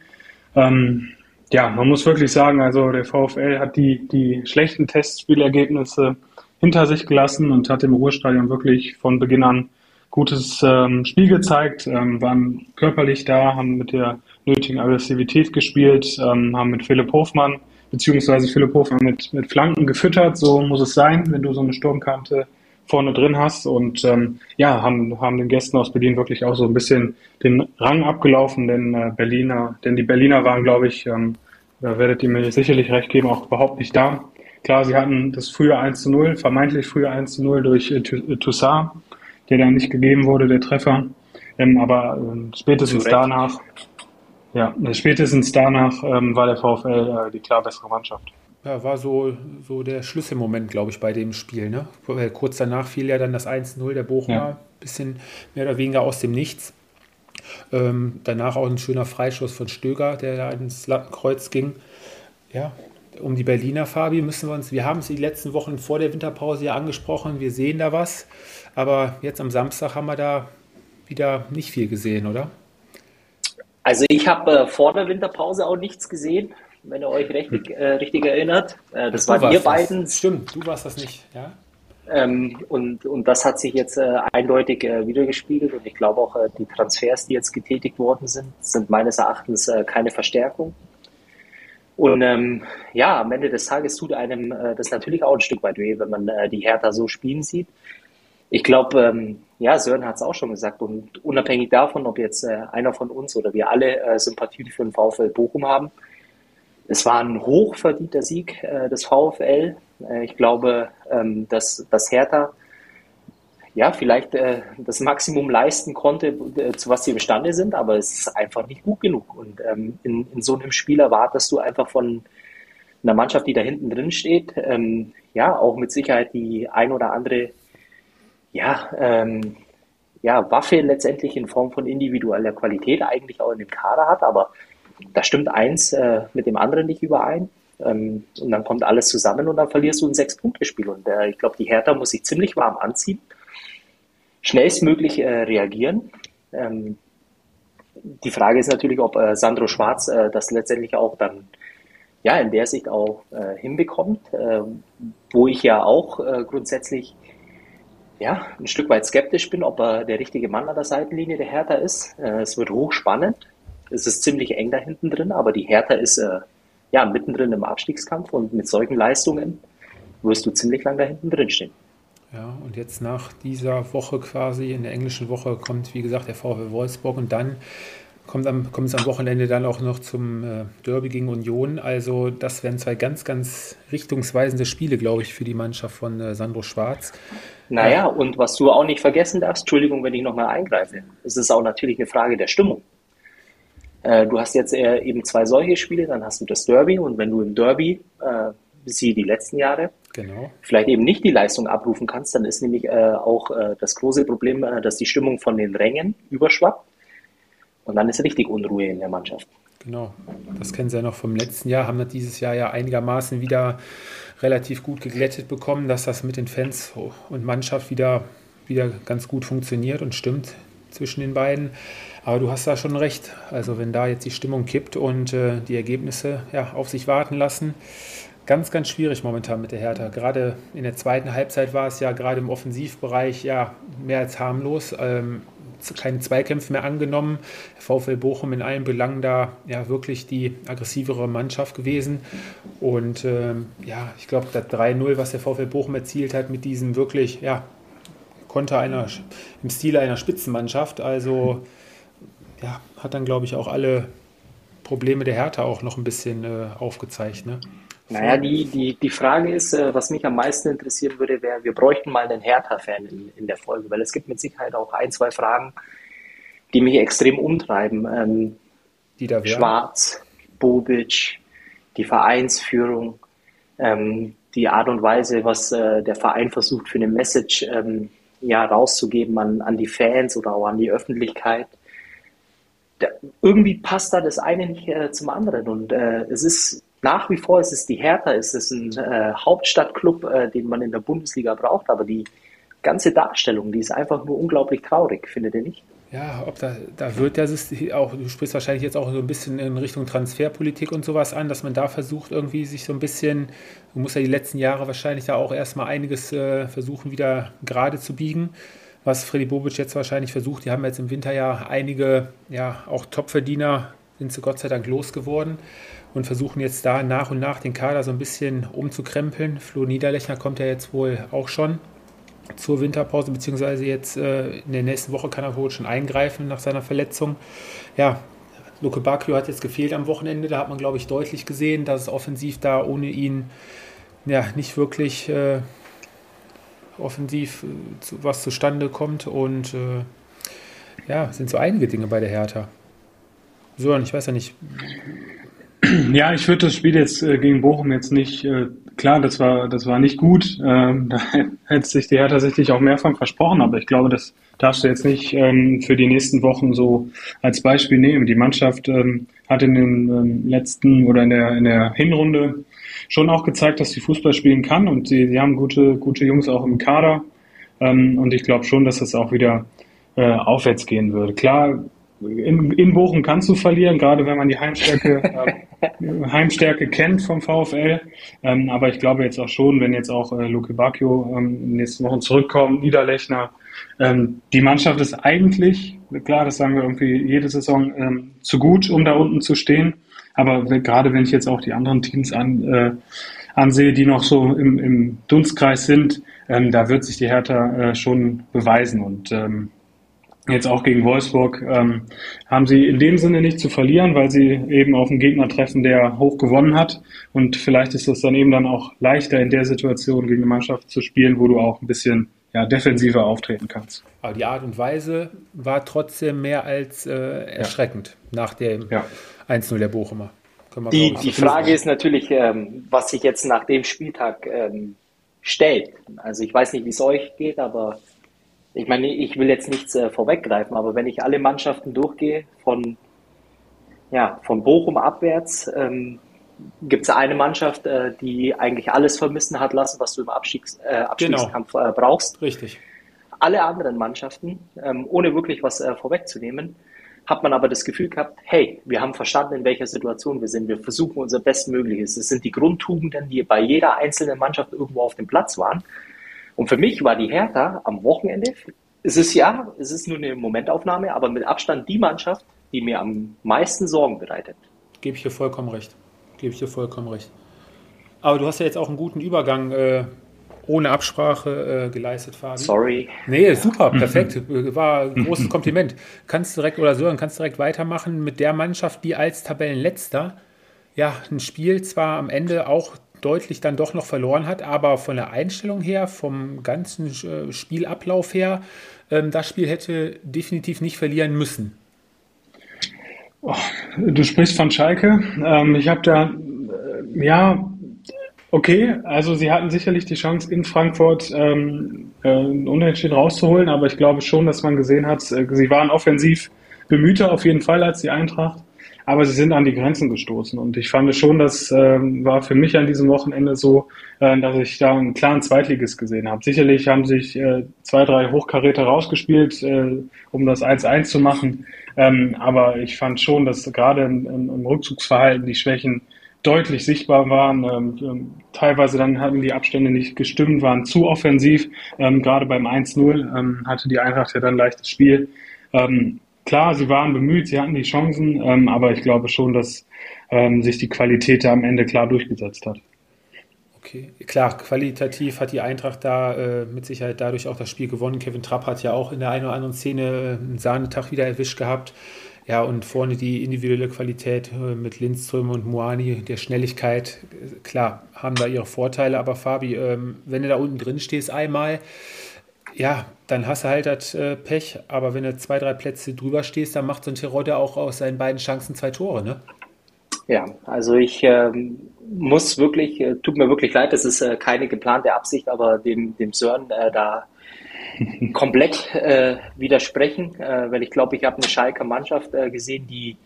Ähm, ja, man muss wirklich sagen, also der VfL hat die, die schlechten Testspielergebnisse hinter sich gelassen und hat im Ruhestadion wirklich von Beginn an gutes ähm, Spiel gezeigt, ähm, waren körperlich da, haben mit der nötigen Aggressivität gespielt, ähm, haben mit Philipp Hofmann beziehungsweise Philipp Hofmann mit, mit Flanken gefüttert, so muss es sein, wenn du so eine Sturmkante vorne drin hast und ähm, ja, haben, haben den Gästen aus Berlin wirklich auch so ein bisschen den Rang abgelaufen, denn äh, Berliner, denn die Berliner waren, glaube ich, ähm, da werdet ihr mir sicherlich recht geben, auch überhaupt nicht da. Klar, sie hatten das frühe 1 zu 0, vermeintlich frühe 1 zu 0 durch äh, äh, Toussaint, der dann nicht gegeben wurde, der Treffer. Ähm, aber äh, spätestens danach, ja, spätestens danach ähm, war der VfL äh, die klar bessere Mannschaft. Ja, war so, so der Schlüsselmoment, glaube ich, bei dem Spiel. Ne? Kurz danach fiel ja dann das 1-0 der Bochumer, ja. bisschen mehr oder weniger aus dem Nichts. Ähm, danach auch ein schöner Freischuss von Stöger, der da ins Lattenkreuz ging. Ja, um die Berliner Fabi müssen wir uns, wir haben es die letzten Wochen vor der Winterpause ja angesprochen, wir sehen da was, aber jetzt am Samstag haben wir da wieder nicht viel gesehen, oder? Also ich habe äh, vor der Winterpause auch nichts gesehen, wenn ihr euch richtig, äh, richtig erinnert. Äh, das waren ihr beiden. Das. Stimmt, du warst das nicht, ja. Ähm, und, und das hat sich jetzt äh, eindeutig äh, wiedergespiegelt und ich glaube auch, äh, die Transfers, die jetzt getätigt worden sind, sind meines Erachtens keine Verstärkung. Und ähm, ja, am Ende des Tages tut einem äh, das natürlich auch ein Stück weit weh, wenn man äh, die Hertha so spielen sieht. Ich glaube, ähm, ja, Sören hat es auch schon gesagt und unabhängig davon, ob jetzt äh, einer von uns oder wir alle äh, Sympathien für den VfL Bochum haben, es war ein hochverdienter Sieg äh, des VfL. Äh, ich glaube, ähm, dass, dass Hertha ja vielleicht äh, das Maximum leisten konnte, äh, zu was sie imstande sind, aber es ist einfach nicht gut genug. Und ähm, in, in so einem Spiel erwartest du einfach von einer Mannschaft, die da hinten drin steht, ähm, ja, auch mit Sicherheit die ein oder andere ja, ähm, ja, Waffe letztendlich in Form von individueller Qualität eigentlich auch in dem Kader hat, aber da stimmt eins äh, mit dem anderen nicht überein. Ähm, und dann kommt alles zusammen und dann verlierst du ein Sechs-Punkte-Spiel. Und äh, ich glaube, die Hertha muss sich ziemlich warm anziehen, schnellstmöglich äh, reagieren. Ähm, die Frage ist natürlich, ob äh, Sandro Schwarz äh, das letztendlich auch dann ja in der Sicht auch äh, hinbekommt, wo ich ja auch grundsätzlich ja, ein Stück weit skeptisch bin, ob er der richtige Mann an der Seitenlinie der Hertha ist. es wird hochspannend. Es ist ziemlich eng da hinten drin, aber die Hertha ist äh, ja mittendrin im Abstiegskampf und mit solchen Leistungen wirst du ziemlich lang da hinten drin stehen. Ja, und jetzt nach dieser Woche quasi, in der englischen Woche, kommt, wie gesagt, der VfL Wolfsburg und dann kommt, am, kommt es am Wochenende dann auch noch zum äh, Derby gegen Union. Also, das wären zwei ganz, ganz richtungsweisende Spiele, glaube ich, für die Mannschaft von äh, Sandro Schwarz. Naja, ja. und was du auch nicht vergessen darfst, Entschuldigung, wenn ich nochmal eingreife, es ist auch natürlich eine Frage der Stimmung. Äh, du hast jetzt äh, eben zwei solche Spiele, dann hast du das Derby und wenn du im Derby, äh, sie die letzten Jahre, genau. vielleicht eben nicht die Leistung abrufen kannst, dann ist nämlich äh, auch äh, das große Problem, äh, dass die Stimmung von den Rängen überschwappt und dann ist richtig Unruhe in der Mannschaft. Genau, das kennen Sie ja noch vom letzten Jahr, haben wir dieses Jahr ja einigermaßen wieder relativ gut geglättet bekommen, dass das mit den Fans und Mannschaft wieder, wieder ganz gut funktioniert und stimmt zwischen den beiden. Aber du hast da schon recht. Also wenn da jetzt die Stimmung kippt und äh, die Ergebnisse ja, auf sich warten lassen, ganz, ganz schwierig momentan mit der Hertha. Gerade in der zweiten Halbzeit war es ja gerade im Offensivbereich ja mehr als harmlos. Ähm, keine Zweikämpfe mehr angenommen. VfL Bochum in allen Belangen da ja wirklich die aggressivere Mannschaft gewesen. Und ähm, ja, ich glaube, das 3-0, was der VfL Bochum erzielt hat, mit diesem wirklich, ja, Konter einer, im Stile einer Spitzenmannschaft. Also ja, hat dann, glaube ich, auch alle Probleme der Hertha auch noch ein bisschen äh, aufgezeigt. Ne? Naja, die, die, die Frage ist, äh, was mich am meisten interessieren würde, wäre, wir bräuchten mal einen Hertha-Fan in, in der Folge, weil es gibt mit Sicherheit auch ein, zwei Fragen, die mich extrem umtreiben. Ähm, die da wären? Schwarz, Bobic, die Vereinsführung, ähm, die Art und Weise, was äh, der Verein versucht für eine Message ähm, ja, rauszugeben an, an die Fans oder auch an die Öffentlichkeit da, irgendwie passt da das eine nicht äh, zum anderen. Und äh, es ist nach wie vor, es ist die Hertha, es ist ein äh, Hauptstadtclub, äh, den man in der Bundesliga braucht, aber die ganze Darstellung, die ist einfach nur unglaublich traurig, findet ihr nicht? Ja, ob da, da wird System auch, du sprichst wahrscheinlich jetzt auch so ein bisschen in Richtung Transferpolitik und sowas an, dass man da versucht, irgendwie sich so ein bisschen, du musst ja die letzten Jahre wahrscheinlich da auch erstmal einiges äh, versuchen, wieder gerade zu biegen, was Freddy Bobic jetzt wahrscheinlich versucht. Die haben jetzt im Winter ja einige, ja, auch Topverdiener sind sie Gott sei Dank losgeworden und versuchen jetzt da nach und nach den Kader so ein bisschen umzukrempeln. Flo Niederlechner kommt ja jetzt wohl auch schon zur Winterpause, beziehungsweise jetzt äh, in der nächsten Woche kann er wohl schon eingreifen nach seiner Verletzung. Ja, Luke Bacchio hat jetzt gefehlt am Wochenende, da hat man, glaube ich, deutlich gesehen, dass es offensiv da ohne ihn ja, nicht wirklich äh, offensiv äh, zu, was zustande kommt und äh, ja, sind so einige Dinge bei der Hertha. Und ich weiß ja nicht, ja, ich würde das Spiel jetzt äh, gegen Bochum jetzt nicht, äh, klar, das war, das war nicht gut. Ähm, da hätte sich die Hertha sicherlich auch mehr von versprochen, aber ich glaube, das darfst du jetzt nicht ähm, für die nächsten Wochen so als Beispiel nehmen. Die Mannschaft ähm, hat in den ähm, letzten oder in der, in der Hinrunde schon auch gezeigt, dass sie Fußball spielen kann und sie, sie haben gute, gute Jungs auch im Kader. Ähm, und ich glaube schon, dass das auch wieder äh, aufwärts gehen würde. Klar, in, in Bochum kannst du verlieren, gerade wenn man die Heimstärke, äh, Heimstärke kennt vom VfL. Ähm, aber ich glaube jetzt auch schon, wenn jetzt auch äh, Luke Bacchio ähm, nächsten Wochen zurückkommt, Niederlechner, ähm, die Mannschaft ist eigentlich, klar, das sagen wir irgendwie jede Saison, ähm, zu gut, um da unten zu stehen. Aber gerade wenn ich jetzt auch die anderen Teams an, äh, ansehe, die noch so im, im Dunstkreis sind, ähm, da wird sich die Hertha äh, schon beweisen. Und ähm, jetzt auch gegen Wolfsburg, ähm, haben sie in dem Sinne nicht zu verlieren, weil sie eben auf einen Gegner treffen, der hoch gewonnen hat. Und vielleicht ist es dann eben dann auch leichter in der Situation gegen eine Mannschaft zu spielen, wo du auch ein bisschen ja, defensiver auftreten kannst. Aber die Art und Weise war trotzdem mehr als äh, erschreckend ja. nach dem ja. 1-0 der Bochumer. Die, die Frage ist natürlich, ähm, was sich jetzt nach dem Spieltag ähm, stellt. Also ich weiß nicht, wie es euch geht, aber ich meine, ich will jetzt nichts äh, vorweggreifen, aber wenn ich alle Mannschaften durchgehe, von, ja, von Bochum abwärts, ähm, gibt es eine Mannschaft, äh, die eigentlich alles vermissen hat lassen, was du im Abstiegs, äh, Abstiegskampf genau. brauchst. Richtig. Alle anderen Mannschaften, ähm, ohne wirklich was äh, vorwegzunehmen, hat man aber das Gefühl gehabt, hey, wir haben verstanden, in welcher Situation wir sind. Wir versuchen unser Bestmögliches. Es sind die Grundtugenden, die bei jeder einzelnen Mannschaft irgendwo auf dem Platz waren. Und für mich war die Hertha am Wochenende, es ist ja, es ist nur eine Momentaufnahme, aber mit Abstand die Mannschaft, die mir am meisten Sorgen bereitet. Gebe ich dir vollkommen recht. Gebe ich dir vollkommen recht. Aber du hast ja jetzt auch einen guten Übergang äh, ohne Absprache äh, geleistet, Fabi. Sorry. Nee, super, perfekt. War ein großes Kompliment. Kannst direkt, oder Sören, kannst direkt weitermachen mit der Mannschaft, die als Tabellenletzter ja ein Spiel zwar am Ende auch deutlich dann doch noch verloren hat, aber von der Einstellung her, vom ganzen äh, Spielablauf her, ähm, das Spiel hätte definitiv nicht verlieren müssen. Oh, du sprichst von Schalke. Ähm, ich habe da, äh, ja, okay, also sie hatten sicherlich die Chance in Frankfurt ähm, äh, Unentschieden rauszuholen, aber ich glaube schon, dass man gesehen hat, sie waren offensiv bemühter auf jeden Fall als die Eintracht aber sie sind an die Grenzen gestoßen. Und ich fand schon, das äh, war für mich an diesem Wochenende so, äh, dass ich da einen klaren Zweitliges gesehen habe. Sicherlich haben sich äh, zwei, drei Hochkaräter rausgespielt, äh, um das 1-1 zu machen. Ähm, aber ich fand schon, dass gerade im, im, Rückzugsverhalten die Schwächen deutlich sichtbar waren. Ähm, ähm, teilweise dann hatten die Abstände nicht gestimmt, waren zu offensiv. Ähm, gerade beim 1-0 ähm, hatte die Eintracht ja dann leichtes Spiel. Ähm, klar, sie waren bemüht, sie hatten die Chancen, ähm, aber ich glaube schon, dass ähm, sich die Qualität da am Ende klar durchgesetzt hat. Okay, klar, qualitativ hat die Eintracht da äh, mit Sicherheit dadurch auch das Spiel gewonnen. Kevin Trapp hat ja auch in der einen oder anderen Szene äh, einen Sahnetag wieder erwischt gehabt. Ja, und vorne die individuelle Qualität äh, mit Lindström und Moani, der Schnelligkeit, äh, klar, haben da ihre Vorteile. Aber Fabi, ähm, wenn du da unten drin stehst einmal, ja, dann hast du halt das äh, Pech. Aber wenn du zwei, drei Plätze drüber stehst, dann macht so ein Terodde auch aus seinen beiden Chancen zwei Tore, ne? Ja, also ich ähm, muss wirklich, äh, tut mir wirklich leid, das ist äh, keine geplante Absicht, aber dem, dem Sören äh, da komplett äh, widersprechen, weil ich glaube, ich habe eine Schalker Mannschaft gesehen, die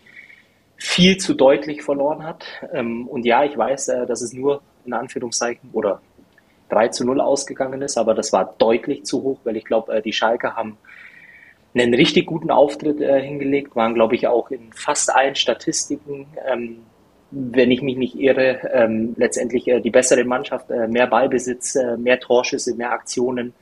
viel zu deutlich verloren hat. Ähm, und ja, ich weiß, dass es nur in Anführungszeichen oder 3 zu 0 ausgegangen ist, aber das war deutlich zu hoch, weil ich glaube, äh, die Schalke haben einen richtig guten Auftritt äh, hingelegt, waren, glaube ich, auch in fast allen Statistiken, ähm, wenn ich mich nicht irre, ähm, letztendlich äh, die bessere Mannschaft, äh, mehr Ballbesitz, äh, mehr Torschüsse, mehr Aktionen.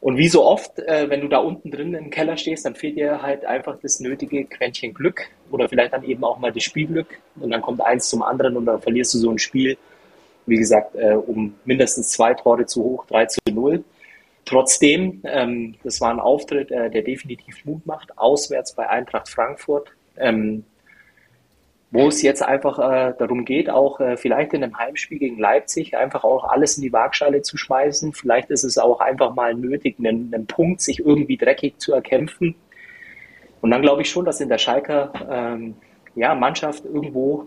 Und wie so oft, äh, wenn du da unten drin im Keller stehst, dann fehlt dir halt einfach das nötige Quäntchen Glück oder vielleicht dann eben auch mal das Spielglück. Und dann kommt eins zum anderen und dann verlierst du so ein Spiel, wie gesagt, äh, um mindestens zwei Tore zu hoch, 3 zu 0. Trotzdem, ähm, das war ein Auftritt, äh, der definitiv Mut macht, auswärts bei Eintracht Frankfurt, ähm, wo es jetzt einfach äh, darum geht, auch äh, vielleicht in einem Heimspiel gegen Leipzig einfach auch alles in die Waagschale zu schmeißen. Vielleicht ist es auch einfach mal nötig, einen, einen Punkt sich irgendwie dreckig zu erkämpfen. Und dann glaube ich schon, dass in der Schalker ähm, ja, Mannschaft irgendwo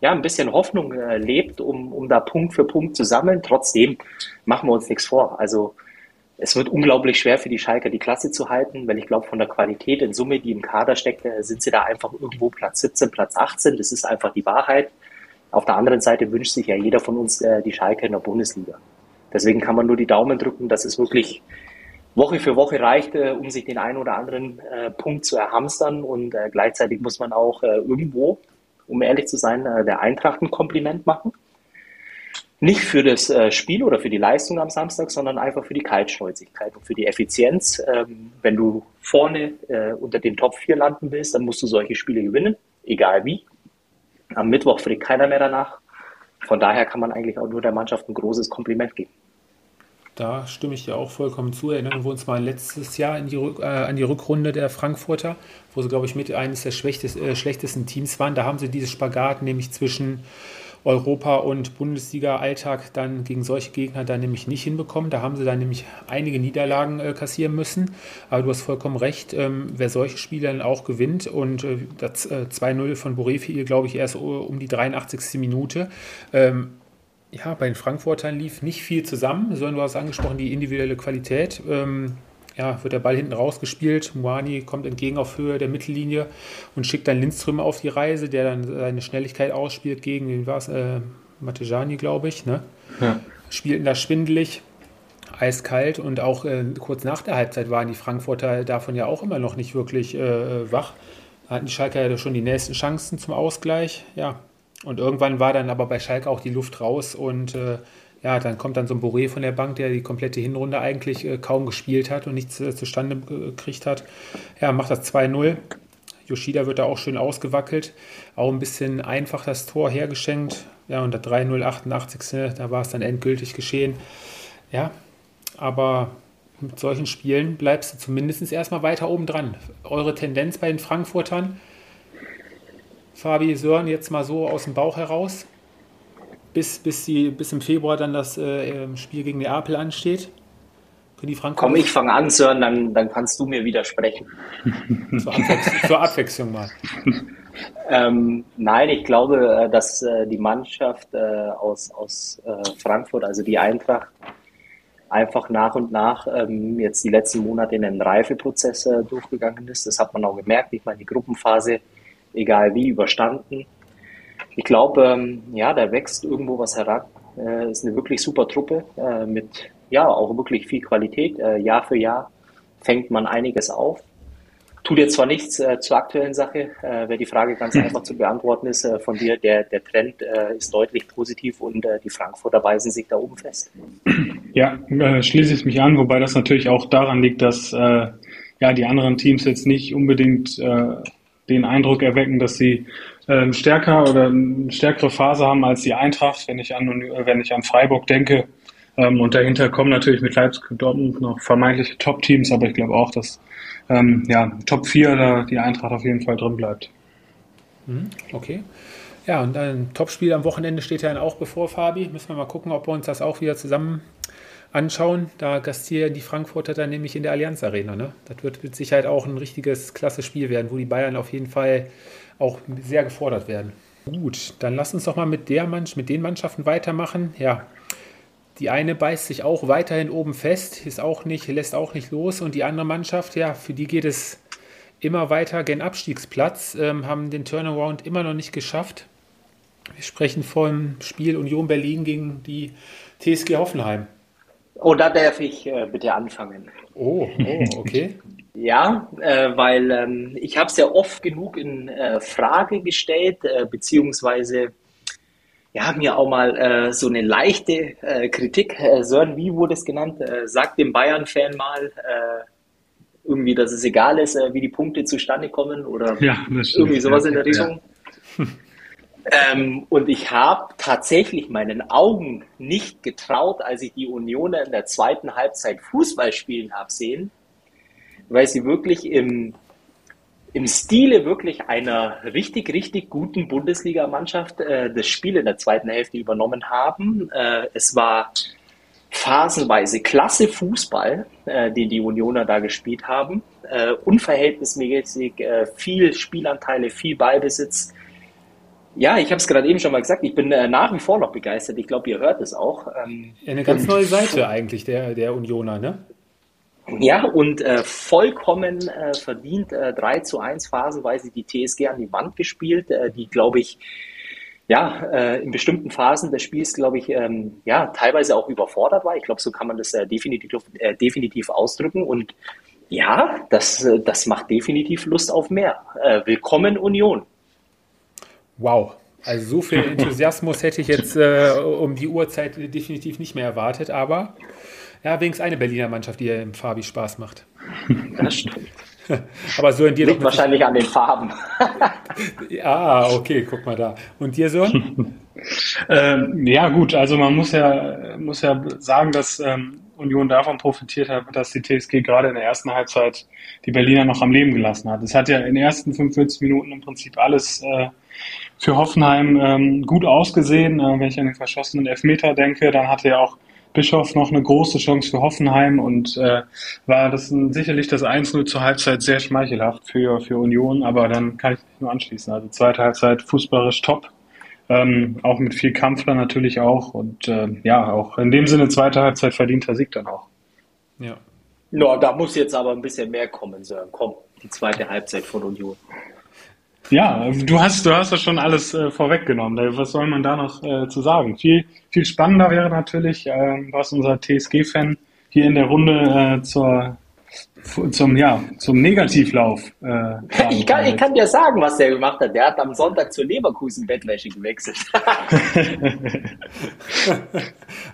ja, ein bisschen Hoffnung äh, lebt, um, um da Punkt für Punkt zu sammeln. Trotzdem machen wir uns nichts vor. Also es wird unglaublich schwer für die Schalker, die Klasse zu halten, weil ich glaube, von der Qualität in Summe, die im Kader steckt, äh, sind sie da einfach irgendwo Platz 17, Platz 18. Das ist einfach die Wahrheit. Auf der anderen Seite wünscht sich ja jeder von uns äh, die Schalke in der Bundesliga. Deswegen kann man nur die Daumen drücken, dass es wirklich Woche für Woche reicht, äh, um sich den einen oder anderen äh, Punkt zu erhamstern. Und äh, gleichzeitig muss man auch äh, irgendwo, um ehrlich zu sein, der Eintracht ein Kompliment machen nicht für das äh, Spiel oder für die Leistung am Samstag, sondern einfach für die Kaltschnäuzigkeit und für die Effizienz. Ähm, wenn du vorne äh, unter den Top 4 landen willst, dann musst du solche Spiele gewinnen, egal wie. Am Mittwoch fragt keiner mehr danach. Von daher kann man eigentlich auch nur der Mannschaft ein großes Kompliment geben. Da stimme ich dir auch vollkommen zu. Erinnern wir uns mal letztes Jahr die, äh, an die Rückrunde der Frankfurter, wo sie, glaube ich, mit eines der äh, schlechtesten Teams waren. Da haben sie dieses Spagat nämlich zwischen Europa- und Bundesliga-Alltag dann gegen solche Gegner dann nämlich nicht hinbekommen. Da haben sie dann nämlich einige Niederlagen äh, kassieren müssen. Aber du hast vollkommen recht, ähm, wer solche Spiele dann auch gewinnt und äh, das äh, 2-0 von Borefi, glaube ich, erst um die 83. Minute. Ähm, ja, bei den Frankfurtern lief nicht viel zusammen, sondern du hast angesprochen, die individuelle Qualität. Ähm, ja, wird der Ball hinten rausgespielt. Muani kommt entgegen auf Höhe der Mittellinie und schickt dann Lindström auf die Reise, der dann seine Schnelligkeit ausspielt gegen den was, äh, Matejani, glaube ich. Ne? Ja. Spielten da schwindelig, eiskalt und auch äh, kurz nach der Halbzeit waren die Frankfurter davon ja auch immer noch nicht wirklich äh, wach. Da hatten die Schalker ja schon die nächsten Chancen zum Ausgleich. Ja, und irgendwann war dann aber bei Schalke auch die Luft raus und äh, ja, dann kommt dann so ein Boré von der Bank, der die komplette Hinrunde eigentlich äh, kaum gespielt hat und nichts äh, zustande gekriegt hat. Ja, macht das 2-0. Yoshida wird da auch schön ausgewackelt. Auch ein bisschen einfach das Tor hergeschenkt. Ja, und der 3-0, 88. Da war es dann endgültig geschehen. Ja, aber mit solchen Spielen bleibst du zumindest erstmal weiter oben dran. Eure Tendenz bei den Frankfurtern, Fabi Sören, jetzt mal so aus dem Bauch heraus? bis, bis, die, bis im Februar dann das äh, ähm, Spiel gegen Neapel ansteht? Können die Frankfurt Komm, ich fange an, Sören, dann, dann kannst du mir widersprechen. zur, Abwechslung, zur Abwechslung mal. Ähm, nein, ich glaube, äh, dass äh, die Mannschaft äh, aus, aus Frankfurt, also die Eintracht, einfach nach und nach ähm, jetzt die letzten Monate in einen Reifeprozess äh, durchgegangen ist. Das hat man auch gemerkt. Ich meine, die Gruppenphase, egal wie, überstanden ich glaube, ähm, ja, da wächst irgendwo was heran. Äh, ist eine wirklich super Truppe äh, mit ja auch wirklich viel Qualität. Äh, Jahr für Jahr fängt man einiges auf. Tut jetzt zwar nichts äh, zur aktuellen Sache, äh, wäre die Frage ganz einfach zu beantworten ist äh, von dir. Der, der Trend äh, ist deutlich positiv und äh, die Frankfurter beißen sich da oben fest. Ja, äh, schließe ich mich an, wobei das natürlich auch daran liegt, dass äh, ja die anderen Teams jetzt nicht unbedingt äh, den Eindruck erwecken, dass sie ähm, stärker oder eine stärkere Phase haben als die Eintracht, wenn ich an, wenn ich an Freiburg denke. Ähm, und dahinter kommen natürlich mit Leipzig und Dortmund noch vermeintliche Top-Teams, aber ich glaube auch, dass ähm, ja, Top 4 da die Eintracht auf jeden Fall drin bleibt. Mhm, okay. Ja, und ein Topspiel am Wochenende steht ja auch bevor, Fabi. Müssen wir mal gucken, ob wir uns das auch wieder zusammen anschauen. Da gastieren die Frankfurter dann nämlich in der Allianz Arena. Ne? Das wird mit Sicherheit auch ein richtiges klasse Spiel werden, wo die Bayern auf jeden Fall auch sehr gefordert werden. Gut, dann lass uns doch mal mit, der Mannschaft, mit den Mannschaften weitermachen. Ja, die eine beißt sich auch weiterhin oben fest, ist auch nicht, lässt auch nicht los. Und die andere Mannschaft, ja, für die geht es immer weiter gen Abstiegsplatz, ähm, haben den Turnaround immer noch nicht geschafft. Wir sprechen vom Spiel Union Berlin gegen die TSG Hoffenheim. Oh, da darf ich äh, bitte anfangen. Oh, oh okay. Ja, äh, weil ähm, ich habe es ja oft genug in äh, Frage gestellt, äh, beziehungsweise ja, mir auch mal äh, so eine leichte äh, Kritik, äh, Sören, wie wurde es genannt, äh, sagt dem Bayern-Fan mal äh, irgendwie, dass es egal ist, äh, wie die Punkte zustande kommen oder Ja, irgendwie sowas Ja, in der ja. Ähm, und ich habe tatsächlich meinen Augen nicht getraut, als ich die Unioner in der zweiten Halbzeit Fußball spielen habe sehen, weil sie wirklich im, im Stile wirklich einer richtig, richtig guten Bundesligamannschaft äh, das Spiel in der zweiten Hälfte übernommen haben. Äh, es war phasenweise klasse Fußball, äh, den die Unioner da gespielt haben. Äh, unverhältnismäßig äh, viel Spielanteile, viel Ballbesitz. Ja, ich habe es gerade eben schon mal gesagt, ich bin äh, nach wie vor noch begeistert. Ich glaube, ihr hört es auch. Ähm, Ja, eine ganz neue Seite eigentlich der, der Unioner, ne? Ja, und äh, vollkommen äh, verdient äh, 3 zu 1 phasenweise die TSG an die Wand gespielt, äh, die, glaube ich, ja, äh, in bestimmten Phasen des Spiels, glaube ich, ähm, ja, teilweise auch überfordert war. Ich glaube, so kann man das äh, definitiv, äh, definitiv ausdrücken. Und ja, das, äh, das macht definitiv Lust auf mehr. Äh, willkommen Union. Wow. Also so viel Enthusiasmus hätte ich jetzt äh, um die Uhrzeit definitiv nicht mehr erwartet, aber ja, wenigstens eine Berliner Mannschaft, die dem Fabi Spaß macht. Das stimmt. Aber so in dir Liegt wahrscheinlich an den Farben. Ah, okay, guck mal da. Und dir so? Ähm, ja, gut, also man muss ja, muss ja sagen, dass ähm, Union davon profitiert hat, dass die TSG gerade in der ersten Halbzeit die Berliner noch am Leben gelassen hat. Es hat ja in den ersten 45 Minuten im Prinzip alles äh, für Hoffenheim ähm, gut ausgesehen. Äh, wenn ich an den verschossenen Elfmeter denke, dann hatte ja auch Bischof noch eine große Chance für Hoffenheim und äh, war das ein, sicherlich das 1-0 zur Halbzeit sehr schmeichelhaft für, für Union, aber dann kann ich mich nur anschließen. Also zweite Halbzeit fußballerisch top. Ähm, auch mit viel Kampf dann natürlich auch. Und äh, ja, auch in dem Sinne zweite Halbzeit verdienter Sieg dann auch. Ja. No, da muss jetzt aber ein bisschen mehr kommen, Sören. Komm, die zweite Halbzeit von Union. Ja, du hast, du hast das schon alles äh, vorweggenommen. Was soll man da noch äh, zu sagen? Viel, viel spannender wäre natürlich, äh, was unser TSG-Fan hier in der Runde äh, zur, zum, ja, zum Negativlauf. Äh, Ich kann, ich kann dir sagen, was der gemacht hat. Der hat am Sonntag zur Leverkusen Bettwäsche gewechselt.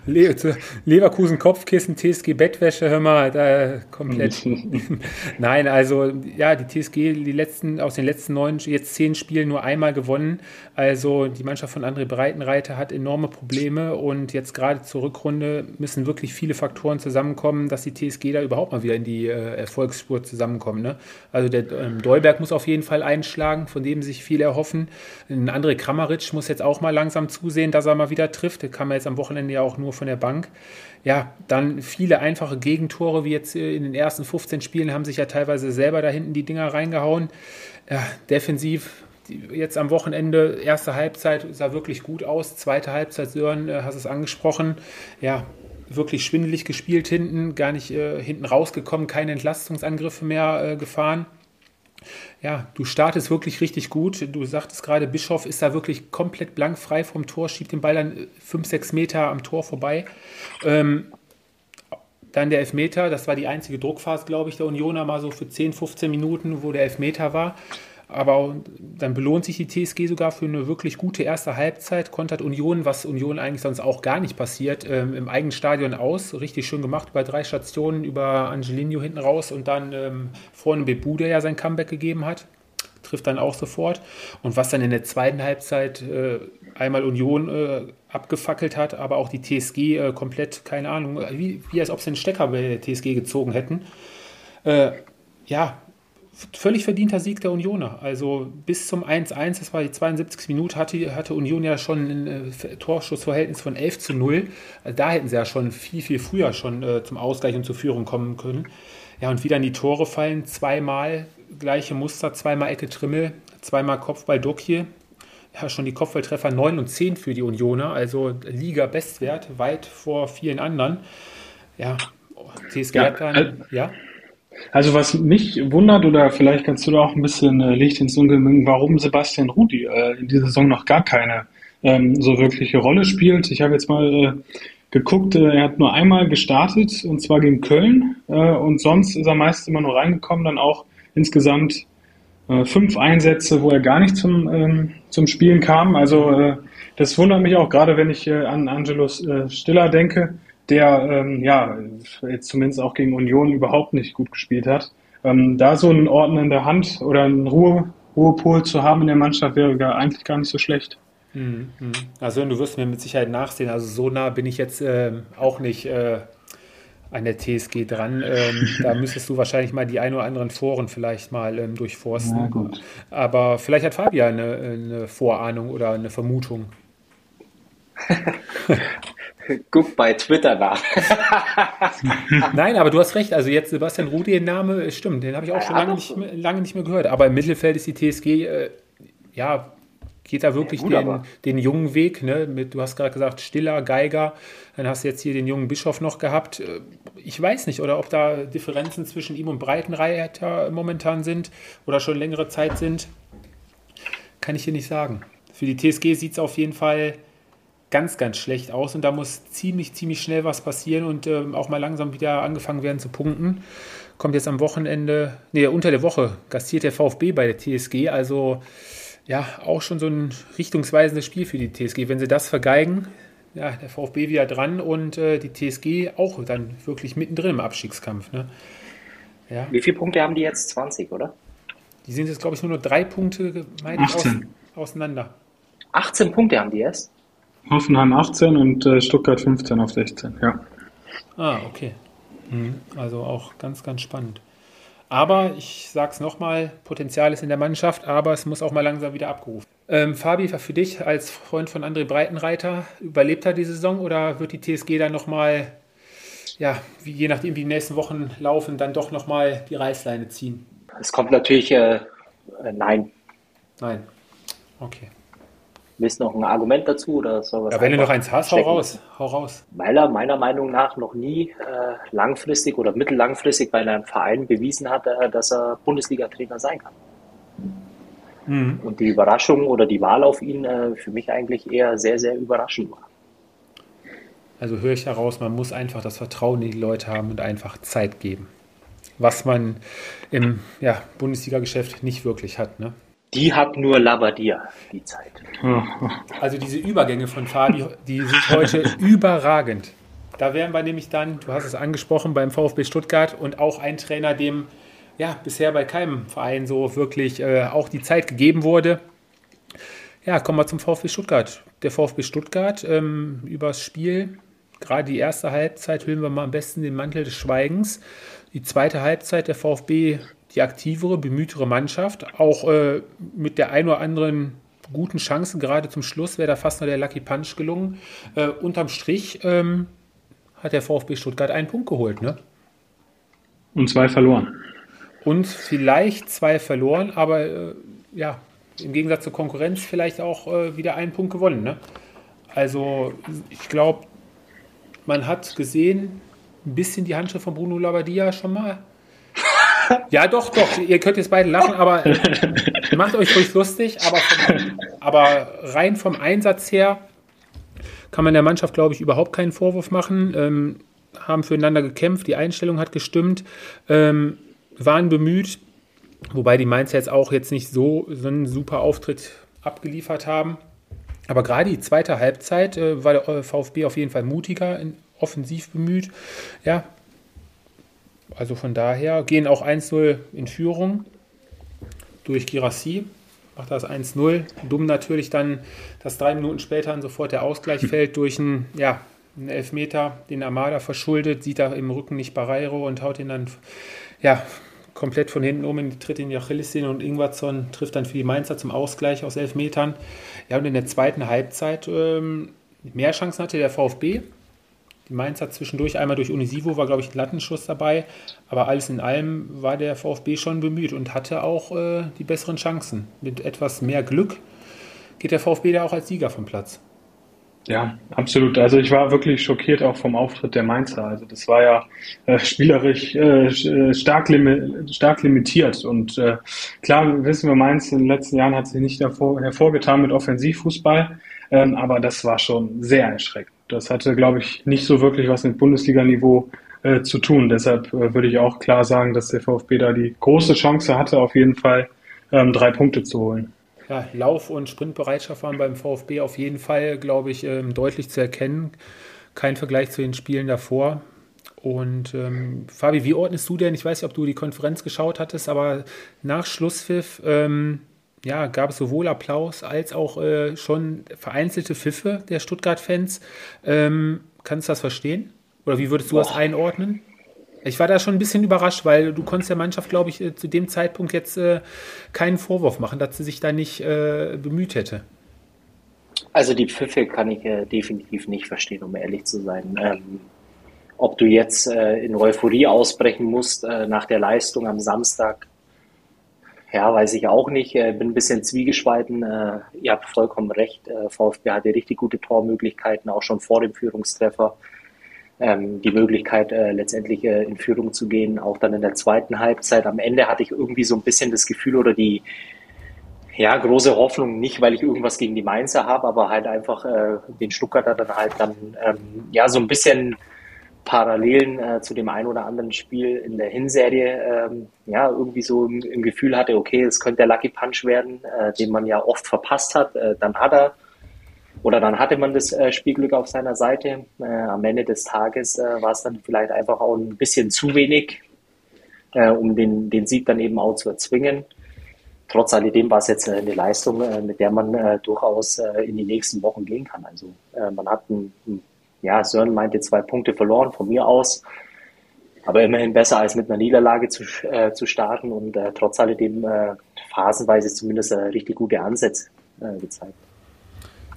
Leverkusen Kopfkissen, TSG Bettwäsche, hör mal, da komplett. Nein, also ja, die TSG, die letzten, aus den letzten neun, jetzt zehn Spielen nur einmal gewonnen. Also die Mannschaft von André Breitenreiter hat enorme Probleme und jetzt gerade zur Rückrunde müssen wirklich viele Faktoren zusammenkommen, dass die TSG da überhaupt mal wieder in die äh, Erfolgsspur zusammenkommt. Ne? Also der ähm, Dolberg muss auf jeden Fall einschlagen, von dem sich viele erhoffen. Ein André Kramaric muss jetzt auch mal langsam zusehen, dass er mal wieder trifft. Der kam jetzt am Wochenende ja auch nur von der Bank. Ja, dann viele einfache Gegentore, wie jetzt äh, in den ersten 15 Spielen, haben sich ja teilweise selber da hinten die Dinger reingehauen. Ja, defensiv jetzt am Wochenende, erste Halbzeit sah wirklich gut aus. Zweite Halbzeit, Sören, äh, hast es angesprochen. Ja, wirklich schwindelig gespielt hinten, gar nicht äh, hinten rausgekommen, keine Entlastungsangriffe mehr äh, gefahren. Ja, du startest wirklich richtig gut. Du sagtest gerade, Bischof ist da wirklich komplett blank frei vom Tor, schiebt den Ball dann 5, 6 Meter am Tor vorbei. Ähm, dann der Elfmeter, das war die einzige Druckphase, glaube ich, der Unioner mal so für 10, 15 Minuten, wo der Elfmeter war. Aber dann belohnt sich die TSG sogar für eine wirklich gute erste Halbzeit, kontert Union, was Union eigentlich sonst auch gar nicht passiert, ähm, im eigenen Stadion aus. Richtig schön gemacht, über drei Stationen, über Angelino hinten raus und dann ähm, vorne Bebu, der ja sein Comeback gegeben hat. Trifft dann auch sofort. Und was dann in der zweiten Halbzeit äh, einmal Union äh, abgefackelt hat, aber auch die TSG äh, komplett, keine Ahnung, wie, wie als ob sie den Stecker bei der TSG gezogen hätten. Äh, ja, völlig verdienter Sieg der Unioner. Also bis zum 1-1, das war die 72. Minute, hatte, hatte Union ja schon ein äh, Torschussverhältnis von 11 zu 0. Also da hätten sie ja schon viel, viel früher schon äh, zum Ausgleich und zur Führung kommen können. Ja, und wie dann die Tore fallen, zweimal gleiche Muster, zweimal Ecke Trimmel, zweimal Kopfball Dokje. Ja, schon die Kopfballtreffer 9 und 10 für die Unioner, also Liga-Bestwert, weit vor vielen anderen. Ja, TSG Ja, hat dann, ja. Also was mich wundert, oder vielleicht kannst du da auch ein bisschen äh, Licht ins Dunkel bringen, warum Sebastian Rudi äh, in dieser Saison noch gar keine ähm, so wirkliche Rolle spielt. Ich habe jetzt mal äh, geguckt, äh, er hat nur einmal gestartet und zwar gegen Köln äh, und sonst ist er meist immer nur reingekommen, dann auch insgesamt äh, fünf Einsätze, wo er gar nicht zum, ähm, zum Spielen kam. Also das wundert mich auch, gerade wenn ich an Angelo äh, Stiller denke, der ähm, ja jetzt zumindest auch gegen Union überhaupt nicht gut gespielt hat. Ähm, da so einen Ordner in der Hand oder einen Ruhe, Ruhepol zu haben in der Mannschaft wäre eigentlich gar nicht so schlecht. Mhm, mhm. Also du wirst mir mit Sicherheit nachsehen. Also so nah bin ich jetzt äh, auch nicht äh, an der TSG dran. Ähm, da müsstest du wahrscheinlich mal die ein oder anderen Foren vielleicht mal ähm, durchforsten. Aber vielleicht hat Fabian eine, eine Vorahnung oder eine Vermutung. Guck bei Twitter nach. Nein, aber du hast recht. Also jetzt Sebastian Rudi, der Name, stimmt, den habe ich auch schon lange nicht, mehr, lange nicht mehr gehört. Aber im Mittelfeld ist die TSG, äh, ja, geht da wirklich ja, gut, den, den, jungen Weg. Ne? Mit, du hast gerade gesagt, Stiller, Geiger. Dann hast du jetzt hier den jungen Bischof noch gehabt. Äh, ich weiß nicht, oder ob da Differenzen zwischen ihm und Breitenreiter momentan sind oder schon längere Zeit sind. Kann ich hier nicht sagen. Für die TSG sieht es auf jeden Fall ganz, ganz schlecht aus und da muss ziemlich, ziemlich schnell was passieren und äh, auch mal langsam wieder angefangen werden zu punkten. Kommt jetzt am Wochenende, nee, unter der Woche gastiert der VfB bei der TSG, also ja, auch schon so ein richtungsweisendes Spiel für die TSG. Wenn sie das vergeigen, ja, der VfB wieder dran und äh, die TSG auch dann wirklich mittendrin im Abstiegskampf. Ne? Ja. Wie viele Punkte haben die jetzt? 20, oder? Die sind jetzt, glaube ich, nur noch drei Punkte aus, auseinander. 18 Punkte haben die erst? Hoffenheim 18 und äh, Stuttgart 15 auf 16, ja. Ah, okay. Mhm. Also auch ganz, ganz spannend. Aber ich sage es nochmal, Potenzial ist in der Mannschaft, aber es muss auch mal langsam wieder abgerufen. Ähm, Fabi, für dich als Freund von André Breitenreiter, überlebt er die Saison oder wird die TSG dann nochmal, ja, wie, je nachdem wie die nächsten Wochen laufen, dann doch nochmal die Reißleine ziehen? Es kommt natürlich, äh, äh, nein. Nein. Okay. Willst du noch ein Argument dazu oder soll was? Ja, wenn du noch eins hast, hau raus, hau raus. Weil er meiner Meinung nach noch nie äh, langfristig oder mittellangfristig bei einem Verein bewiesen hat, äh, dass er Bundesliga-Trainer sein kann. Mhm. Und die Überraschung oder die Wahl auf ihn äh, für mich eigentlich eher sehr, sehr überraschend war. Also höre ich heraus, man muss einfach das Vertrauen in die Leute haben und einfach Zeit geben. Was man im ja, Bundesliga-Geschäft nicht wirklich hat. Ne? Die hat nur Labadia, die Zeit. Also diese Übergänge von Fabi, die sind heute überragend. Da wären wir nämlich dann, du hast es angesprochen, beim VfB Stuttgart und auch ein Trainer, dem ja bisher bei keinem Verein so wirklich äh, auch die Zeit gegeben wurde. Ja, kommen wir zum VfB Stuttgart. Der VfB Stuttgart ähm, übers Spiel, gerade die erste Halbzeit, hüllen wir mal am besten den Mantel des Schweigens. Die zweite Halbzeit der VfB die aktivere, bemühtere Mannschaft, auch äh, mit der ein oder anderen guten Chance, gerade zum Schluss wäre da fast noch der Lucky Punch gelungen. Äh, unterm Strich ähm, hat der VfB Stuttgart einen Punkt geholt, ne? Und zwei verloren. Und vielleicht zwei verloren, aber äh, ja, im Gegensatz zur Konkurrenz vielleicht auch äh, wieder einen Punkt gewonnen, ne? Also ich glaube, man hat gesehen, ein bisschen die Handschrift von Bruno Labbadia schon mal. Ja, doch, doch. Ihr könnt jetzt beide lachen, aber macht euch ruhig lustig. Aber, vom, aber rein vom Einsatz her kann man der Mannschaft, glaube ich, überhaupt keinen Vorwurf machen. Ähm, haben füreinander gekämpft, die Einstellung hat gestimmt, ähm, waren bemüht, wobei die Mainz jetzt auch jetzt nicht so, so einen super Auftritt abgeliefert haben. Aber gerade die zweite Halbzeit äh, war der VfB auf jeden Fall mutiger, offensiv bemüht. Ja, also von daher gehen auch 1-0 in Führung durch Girassi. Macht das 1-0. Dumm natürlich dann, dass drei Minuten später dann sofort der Ausgleich fällt durch einen, ja, einen Elfmeter, den Armada verschuldet, sieht da im Rücken nicht Barreiro und haut ihn dann ja, komplett von hinten um in Tritt in die Achillessehne und Ingwarzon trifft dann für die Mainzer zum Ausgleich aus Elfmetern. Ja, und in der zweiten Halbzeit ähm, mehr Chancen hatte der VfB, die Mainzer zwischendurch einmal durch Unisivo war, glaube ich, ein Lattenschuss dabei. Aber alles in allem war der VfB schon bemüht und hatte auch äh, die besseren Chancen. Mit etwas mehr Glück geht der VfB da auch als Sieger vom Platz. Ja, absolut. Also ich war wirklich schockiert auch vom Auftritt der Mainzer. Also das war ja äh, spielerisch äh, äh stark, limi stark limitiert. Und äh, klar wissen wir, Mainz in den letzten Jahren hat sich nicht hervor hervorgetan mit Offensivfußball, ähm, aber das war schon sehr erschreckend. Das hatte, glaube ich, nicht so wirklich was mit Bundesliga-Niveau äh, zu tun. Deshalb äh, würde ich auch klar sagen, dass der VfB da die große Chance hatte, auf jeden Fall ähm, drei Punkte zu holen. Ja, Lauf- und Sprintbereitschaft waren beim VfB auf jeden Fall, glaube ich, ähm, deutlich zu erkennen. Kein Vergleich zu den Spielen davor. Und ähm, Fabi, wie ordnest du denn? Ich weiß nicht, ob du die Konferenz geschaut hattest, aber nach Schlusspfiff ähm, ja, gab es sowohl Applaus als auch äh, schon vereinzelte Pfiffe der Stuttgart-Fans. Ähm, kannst du das verstehen? Oder wie würdest du Boah. das einordnen? Ich war da schon ein bisschen überrascht, weil du konntest der Mannschaft, glaube ich, äh, zu dem Zeitpunkt jetzt äh, keinen Vorwurf machen, dass sie sich da nicht äh, bemüht hätte. Also die Pfiffe kann ich äh, definitiv nicht verstehen, um ehrlich zu sein. Ähm, ob du jetzt äh, in Euphorie ausbrechen musst nach der Leistung am Samstag, ja, weiß ich auch nicht. Bin ein bisschen zwiegespalten. Ihr habt vollkommen recht. VfB hatte richtig gute Tormöglichkeiten, auch schon vor dem Führungstreffer ähm, die Möglichkeit, äh, letztendlich äh, in Führung zu gehen, auch dann in der zweiten Halbzeit. Am Ende hatte ich irgendwie so ein bisschen das Gefühl oder die ja, große Hoffnung, nicht weil ich irgendwas gegen die Mainzer habe, aber halt einfach äh, den Stuttgarter dann halt dann ähm, ja so ein bisschen Parallelen äh, zu dem einen oder anderen Spiel in der Hinserie ähm, ja irgendwie so im, im, Gefühl hatte, okay, es könnte der Lucky Punch werden, äh, den man ja oft verpasst hat. Äh, dann hat er oder dann hatte man das äh, Spielglück auf seiner Seite. Äh, am Ende des Tages äh, war es dann vielleicht einfach auch ein bisschen zu wenig, um den, den Sieg dann eben auch zu erzwingen. Trotz alledem war es jetzt eine Leistung, mit der man durchaus in die nächsten Wochen gehen kann. Also man hat, ein, ja, Sören meinte zwei Punkte verloren von mir aus, aber immerhin besser als mit einer Niederlage zu, zu starten und trotz alledem phasenweise zumindest richtig gute Ansätze gezeigt.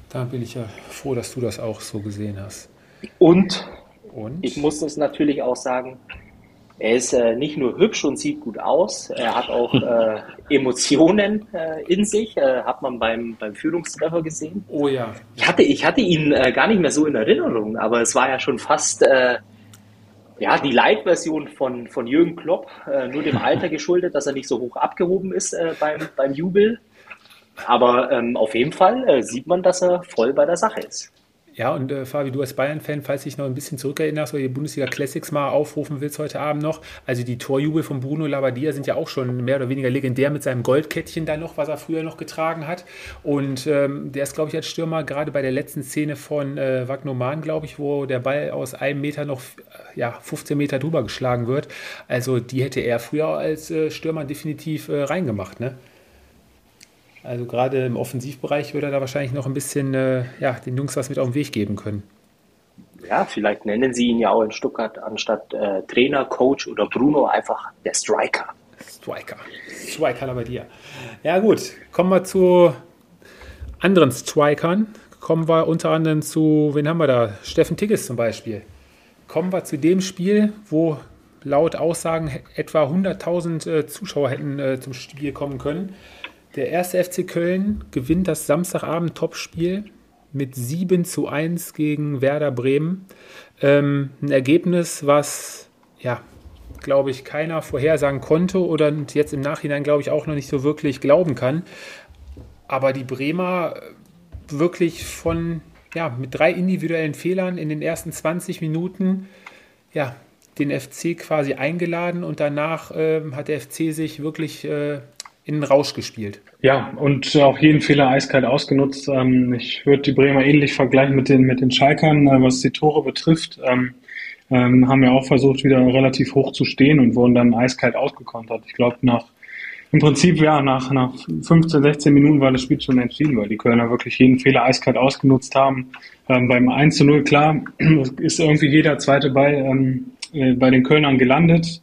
Da bin ich ja froh, dass du das auch so gesehen hast. Und, und? ich muss das natürlich auch sagen, er ist äh, nicht nur hübsch und sieht gut aus, er hat auch äh, Emotionen äh, in sich, äh, hat man beim, beim Führungstreffer gesehen. Oh ja. Ich hatte, ich hatte ihn äh, gar nicht mehr so in Erinnerung, aber es war ja schon fast äh, ja, die Light-Version von, von Jürgen Klopp, nur dem Alter geschuldet, dass er nicht so hoch abgehoben ist beim, beim Jubel. Aber ähm, auf jeden Fall sieht man, dass er voll bei der Sache ist. Ja, und äh, Fabi, du als Bayern-Fan, falls dich noch ein bisschen zurückerinnerst oder die Bundesliga Classics mal aufrufen willst heute Abend noch, also die Torjubel von Bruno Labbadia sind ja auch schon mehr oder weniger legendär mit seinem Goldkettchen da noch, was er früher noch getragen hat. Und ähm, der ist, glaube ich, als Stürmer gerade bei der letzten Szene von äh, Wagnoman, glaube ich, wo der Ball aus einem Meter noch ja, 15 Meter drüber geschlagen wird. Also die hätte er früher als äh, Stürmer definitiv äh, reingemacht, ne? Also gerade im Offensivbereich würde er da wahrscheinlich noch ein bisschen äh, ja, den Jungs was mit auf den Weg geben können. Ja, vielleicht nennen sie ihn ja auch in Stuttgart anstatt äh, Trainer, Coach oder Bruno einfach der Striker. Striker. Striker bei dir. Ja gut, kommen wir zu anderen Strikern. Kommen wir unter anderem zu, wen haben wir da? Steffen Tigges zum Beispiel. Kommen wir zu dem Spiel, wo laut Aussagen etwa 100.000 äh, Zuschauer hätten äh, zum Spiel kommen können. Der erste FC Köln gewinnt das Samstagabend-Topspiel mit 7 zu 1 gegen Werder Bremen. Ähm, ein Ergebnis, was, ja, glaube ich, keiner vorhersagen konnte oder jetzt im Nachhinein, glaube ich, auch noch nicht so wirklich glauben kann. Aber die Bremer wirklich von, ja, mit drei individuellen Fehlern in den ersten 20 Minuten, ja, den FC quasi eingeladen und danach äh, hat der FC sich wirklich äh, in den Rausch gespielt. Ja, und auch jeden Fehler eiskalt ausgenutzt. Ähm, ich würde die Bremer ähnlich vergleichen mit den, mit den Schalkern, äh, was die Tore betrifft. Ähm, ähm, haben ja auch versucht, wieder relativ hoch zu stehen und wurden dann eiskalt ausgekontert. Ich glaube, nach im Prinzip, ja, nach, nach 15, 16 Minuten war das Spiel schon entschieden, weil die Kölner wirklich jeden Fehler eiskalt ausgenutzt haben. Ähm, beim 1 zu 0, klar, ist irgendwie jeder zweite Ball ähm, äh, bei den Kölnern gelandet.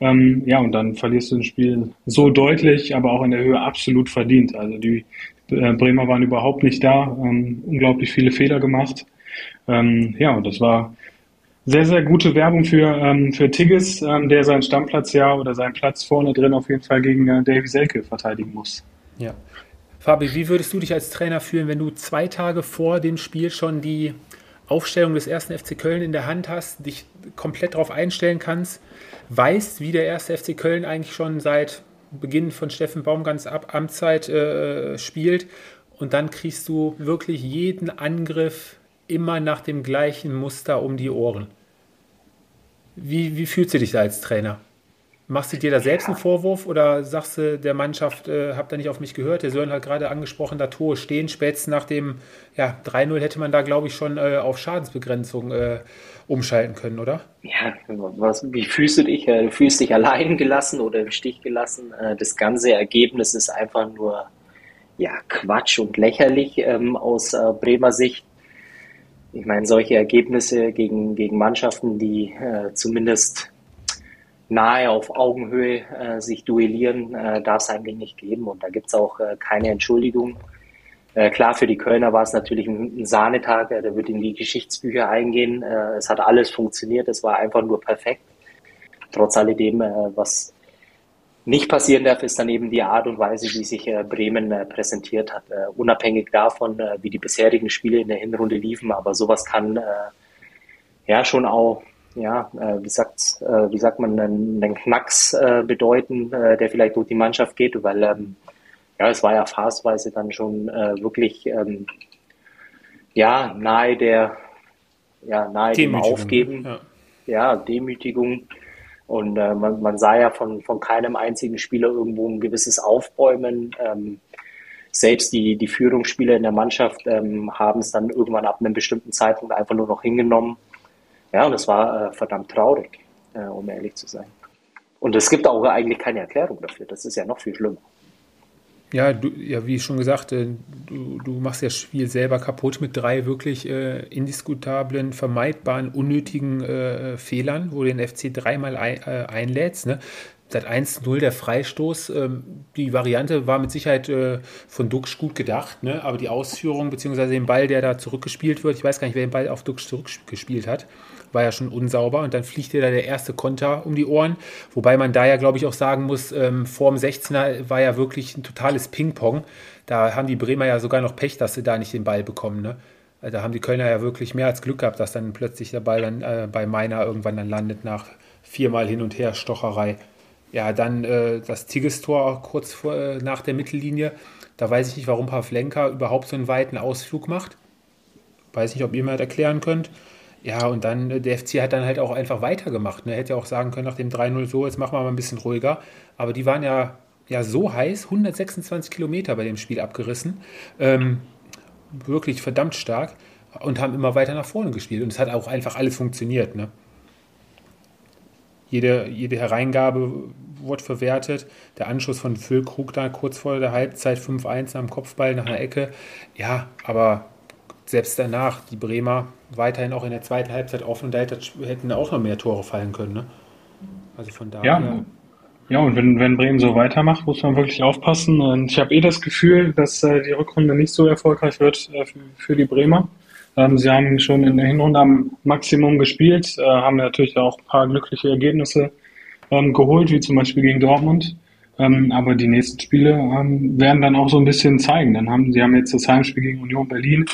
Ähm, ja, und dann verlierst du ein Spiel so deutlich, aber auch in der Höhe absolut verdient. Also die äh, Bremer waren überhaupt nicht da, ähm, unglaublich viele Fehler gemacht. Ähm, ja, und das war sehr, sehr gute Werbung für, ähm, für Tigges, ähm, der seinen Stammplatz ja oder seinen Platz vorne drin auf jeden Fall gegen äh, Davy Selke verteidigen muss. Ja. Fabi, wie würdest du dich als Trainer fühlen, wenn du zwei Tage vor dem Spiel schon die Aufstellung des ersten FC Köln in der Hand hast, dich komplett darauf einstellen kannst, weißt, wie der erste FC Köln eigentlich schon seit Beginn von Steffen Baumgans Amtszeit äh, spielt und dann kriegst du wirklich jeden Angriff immer nach dem gleichen Muster um die Ohren. Wie, wie fühlst du dich da als Trainer? Machst du dir da selbst einen Vorwurf oder sagst du der Mannschaft, äh, habt ihr nicht auf mich gehört? Der Sören hat gerade angesprochen, da Tore stehen. Spätestens nach dem ja, 3-0 hätte man da, glaube ich, schon äh, auf Schadensbegrenzung äh, umschalten können, oder? Ja, was, wie fühlst du dich? Äh, du fühlst dich allein gelassen oder im Stich gelassen. Äh, das ganze Ergebnis ist einfach nur ja, Quatsch und lächerlich ähm, aus äh, Bremer Sicht. Ich meine, solche Ergebnisse gegen, gegen Mannschaften, die zumindest nahe auf Augenhöhe äh, sich duellieren, äh, darf es eigentlich nicht geben. Und da gibt es auch äh, keine Entschuldigung. Äh, klar, für die Kölner war es natürlich ein, Sahnetag, äh, der wird in die Geschichtsbücher eingehen. Äh, es hat alles funktioniert, es war einfach nur perfekt. Trotz alledem, was nicht passieren darf, ist dann eben die Art und Weise, wie sich Bremen präsentiert hat. unabhängig davon, wie die bisherigen Spiele in der Hinrunde liefen, aber sowas kann ja schon auch ja, äh, wie, sagt, äh, wie sagt man, einen, einen Knacks äh, bedeuten, äh, der vielleicht durch die Mannschaft geht, weil ähm, ja, es war ja phasenweise dann schon äh, wirklich ähm, ja, nahe der, ja, nahe dem Aufgeben, ja. ja, Demütigung. Und äh, man, man sah ja von, von keinem einzigen Spieler irgendwo ein gewisses Aufbäumen. Ähm, selbst die, die Führungsspieler in der Mannschaft ähm, haben es dann irgendwann ab einem bestimmten Zeitpunkt einfach nur noch hingenommen ja, und es war äh, verdammt traurig, äh, um ehrlich zu sein. Und es gibt auch eigentlich keine Erklärung dafür. Das ist ja noch viel schlimmer. Ja, du, ja, wie schon gesagt, äh, du, du machst das Spiel selber kaputt mit drei wirklich äh, indiskutablen, vermeidbaren, unnötigen äh, Fehlern, wo du den FC dreimal ein, äh, einlädst. Ne? Seit 1-0 der Freistoß. Ähm, die Variante war mit Sicherheit äh, von Dux gut gedacht, ne? aber die Ausführung bzw. den Ball, der da zurückgespielt wird, ich weiß gar nicht, wer den Ball auf Dux zurückgespielt hat, war ja schon unsauber und dann fliegt dir da der erste Konter um die Ohren. Wobei man da ja, glaube ich, auch sagen muss, ähm, vor dem 16er war ja wirklich ein totales Ping-Pong. Da haben die Bremer ja sogar noch Pech, dass sie da nicht den Ball bekommen. Ne? Also da haben die Kölner ja wirklich mehr als Glück gehabt, dass dann plötzlich der Ball dann äh, bei Meiner irgendwann dann landet nach viermal hin und her Stocherei. Ja, dann äh, das Tigges-Tor kurz vor, äh, nach der Mittellinie. Da weiß ich nicht, warum Pavlenka überhaupt so einen weiten Ausflug macht. Weiß nicht, ob ihr mir das erklären könnt. Ja, und dann, äh, der FC hat dann halt auch einfach weitergemacht. Ne? Er hätte ja auch sagen können nach dem 3-0 so, jetzt machen wir mal ein bisschen ruhiger. Aber die waren ja, ja so heiß, 126 Kilometer bei dem Spiel abgerissen. Ähm, wirklich verdammt stark und haben immer weiter nach vorne gespielt. Und es hat auch einfach alles funktioniert. Ne? Jede, jede Hereingabe wurde verwertet. Der Anschluss von Füllkrug da kurz vor der Halbzeit 5-1 am Kopfball nach einer Ecke. Ja, aber selbst danach, die Bremer weiterhin auch in der zweiten Halbzeit offen, da hätten auch noch mehr Tore fallen können. Ne? Also von daher. Ja, ja und wenn, wenn Bremen so weitermacht, muss man wirklich aufpassen. Und ich habe eh das Gefühl, dass äh, die Rückrunde nicht so erfolgreich wird äh, für, für, die Bremer. Ähm, sie haben schon in der Hinrunde am Maximum gespielt, äh, haben natürlich auch ein paar glückliche Ergebnisse ähm, geholt, wie zum Beispiel gegen Dortmund. Ähm, aber die nächsten Spiele ähm, werden dann auch so ein bisschen zeigen. Dann haben sie haben jetzt das Heimspiel gegen Union Berlin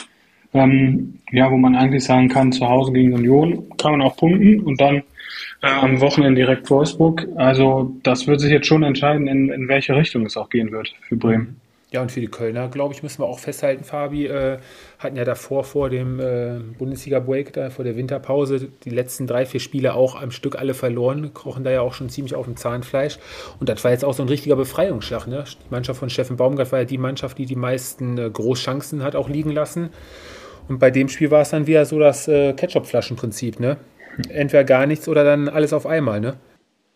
ähm, ja, wo man eigentlich sagen kann, zu Hause gegen Union kann man auch punkten und dann äh, am Wochenende direkt Wolfsburg. Also das wird sich jetzt schon entscheiden, in, in welche Richtung es auch gehen wird für Bremen. Ja, und für die Kölner, glaube ich, müssen wir auch festhalten, Fabi, äh, hatten ja davor vor dem äh, Bundesliga-Break, da vor der Winterpause, die letzten drei, vier Spiele auch am Stück alle verloren, krochen da ja auch schon ziemlich auf dem Zahnfleisch. Und das war jetzt auch so ein richtiger Befreiungsschlag. Ne? Die Mannschaft von Steffen Baumgart war ja die Mannschaft, die die meisten äh, Großchancen hat auch liegen lassen. Und bei dem Spiel war es dann wieder so das äh, Ketchup-Flaschen-Prinzip, ne? Entweder gar nichts oder dann alles auf einmal, ne?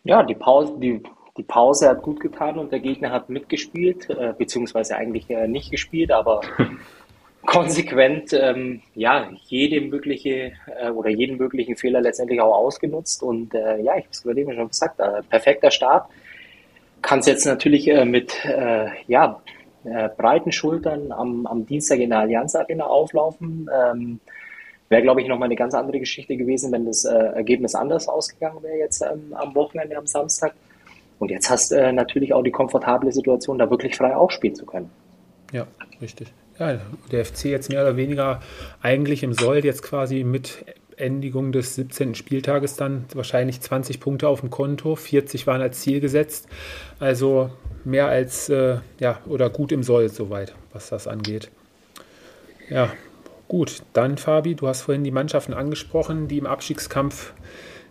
Ja, die Pause, die, die Pause hat gut getan und der Gegner hat mitgespielt, äh, beziehungsweise eigentlich äh, nicht gespielt, aber konsequent ähm, ja jede mögliche äh, oder jeden möglichen Fehler letztendlich auch ausgenutzt und äh, ja, ich habe es gerade eben schon gesagt, äh, perfekter Start. Kann es jetzt natürlich äh, mit äh, ja äh, breiten Schultern am, am Dienstag in der Allianz Arena auflaufen. Ähm, wäre, glaube ich, nochmal eine ganz andere Geschichte gewesen, wenn das äh, Ergebnis anders ausgegangen wäre jetzt ähm, am Wochenende, am Samstag. Und jetzt hast du äh, natürlich auch die komfortable Situation, da wirklich frei aufspielen zu können. Ja, richtig. Ja, der FC jetzt mehr oder weniger eigentlich im Soll jetzt quasi mit Endigung des 17. Spieltages dann wahrscheinlich 20 Punkte auf dem Konto, 40 waren als Ziel gesetzt. Also mehr als, äh, ja, oder gut im Soll soweit, was das angeht. Ja, Gut, dann Fabi, du hast vorhin die Mannschaften angesprochen, die im Abstiegskampf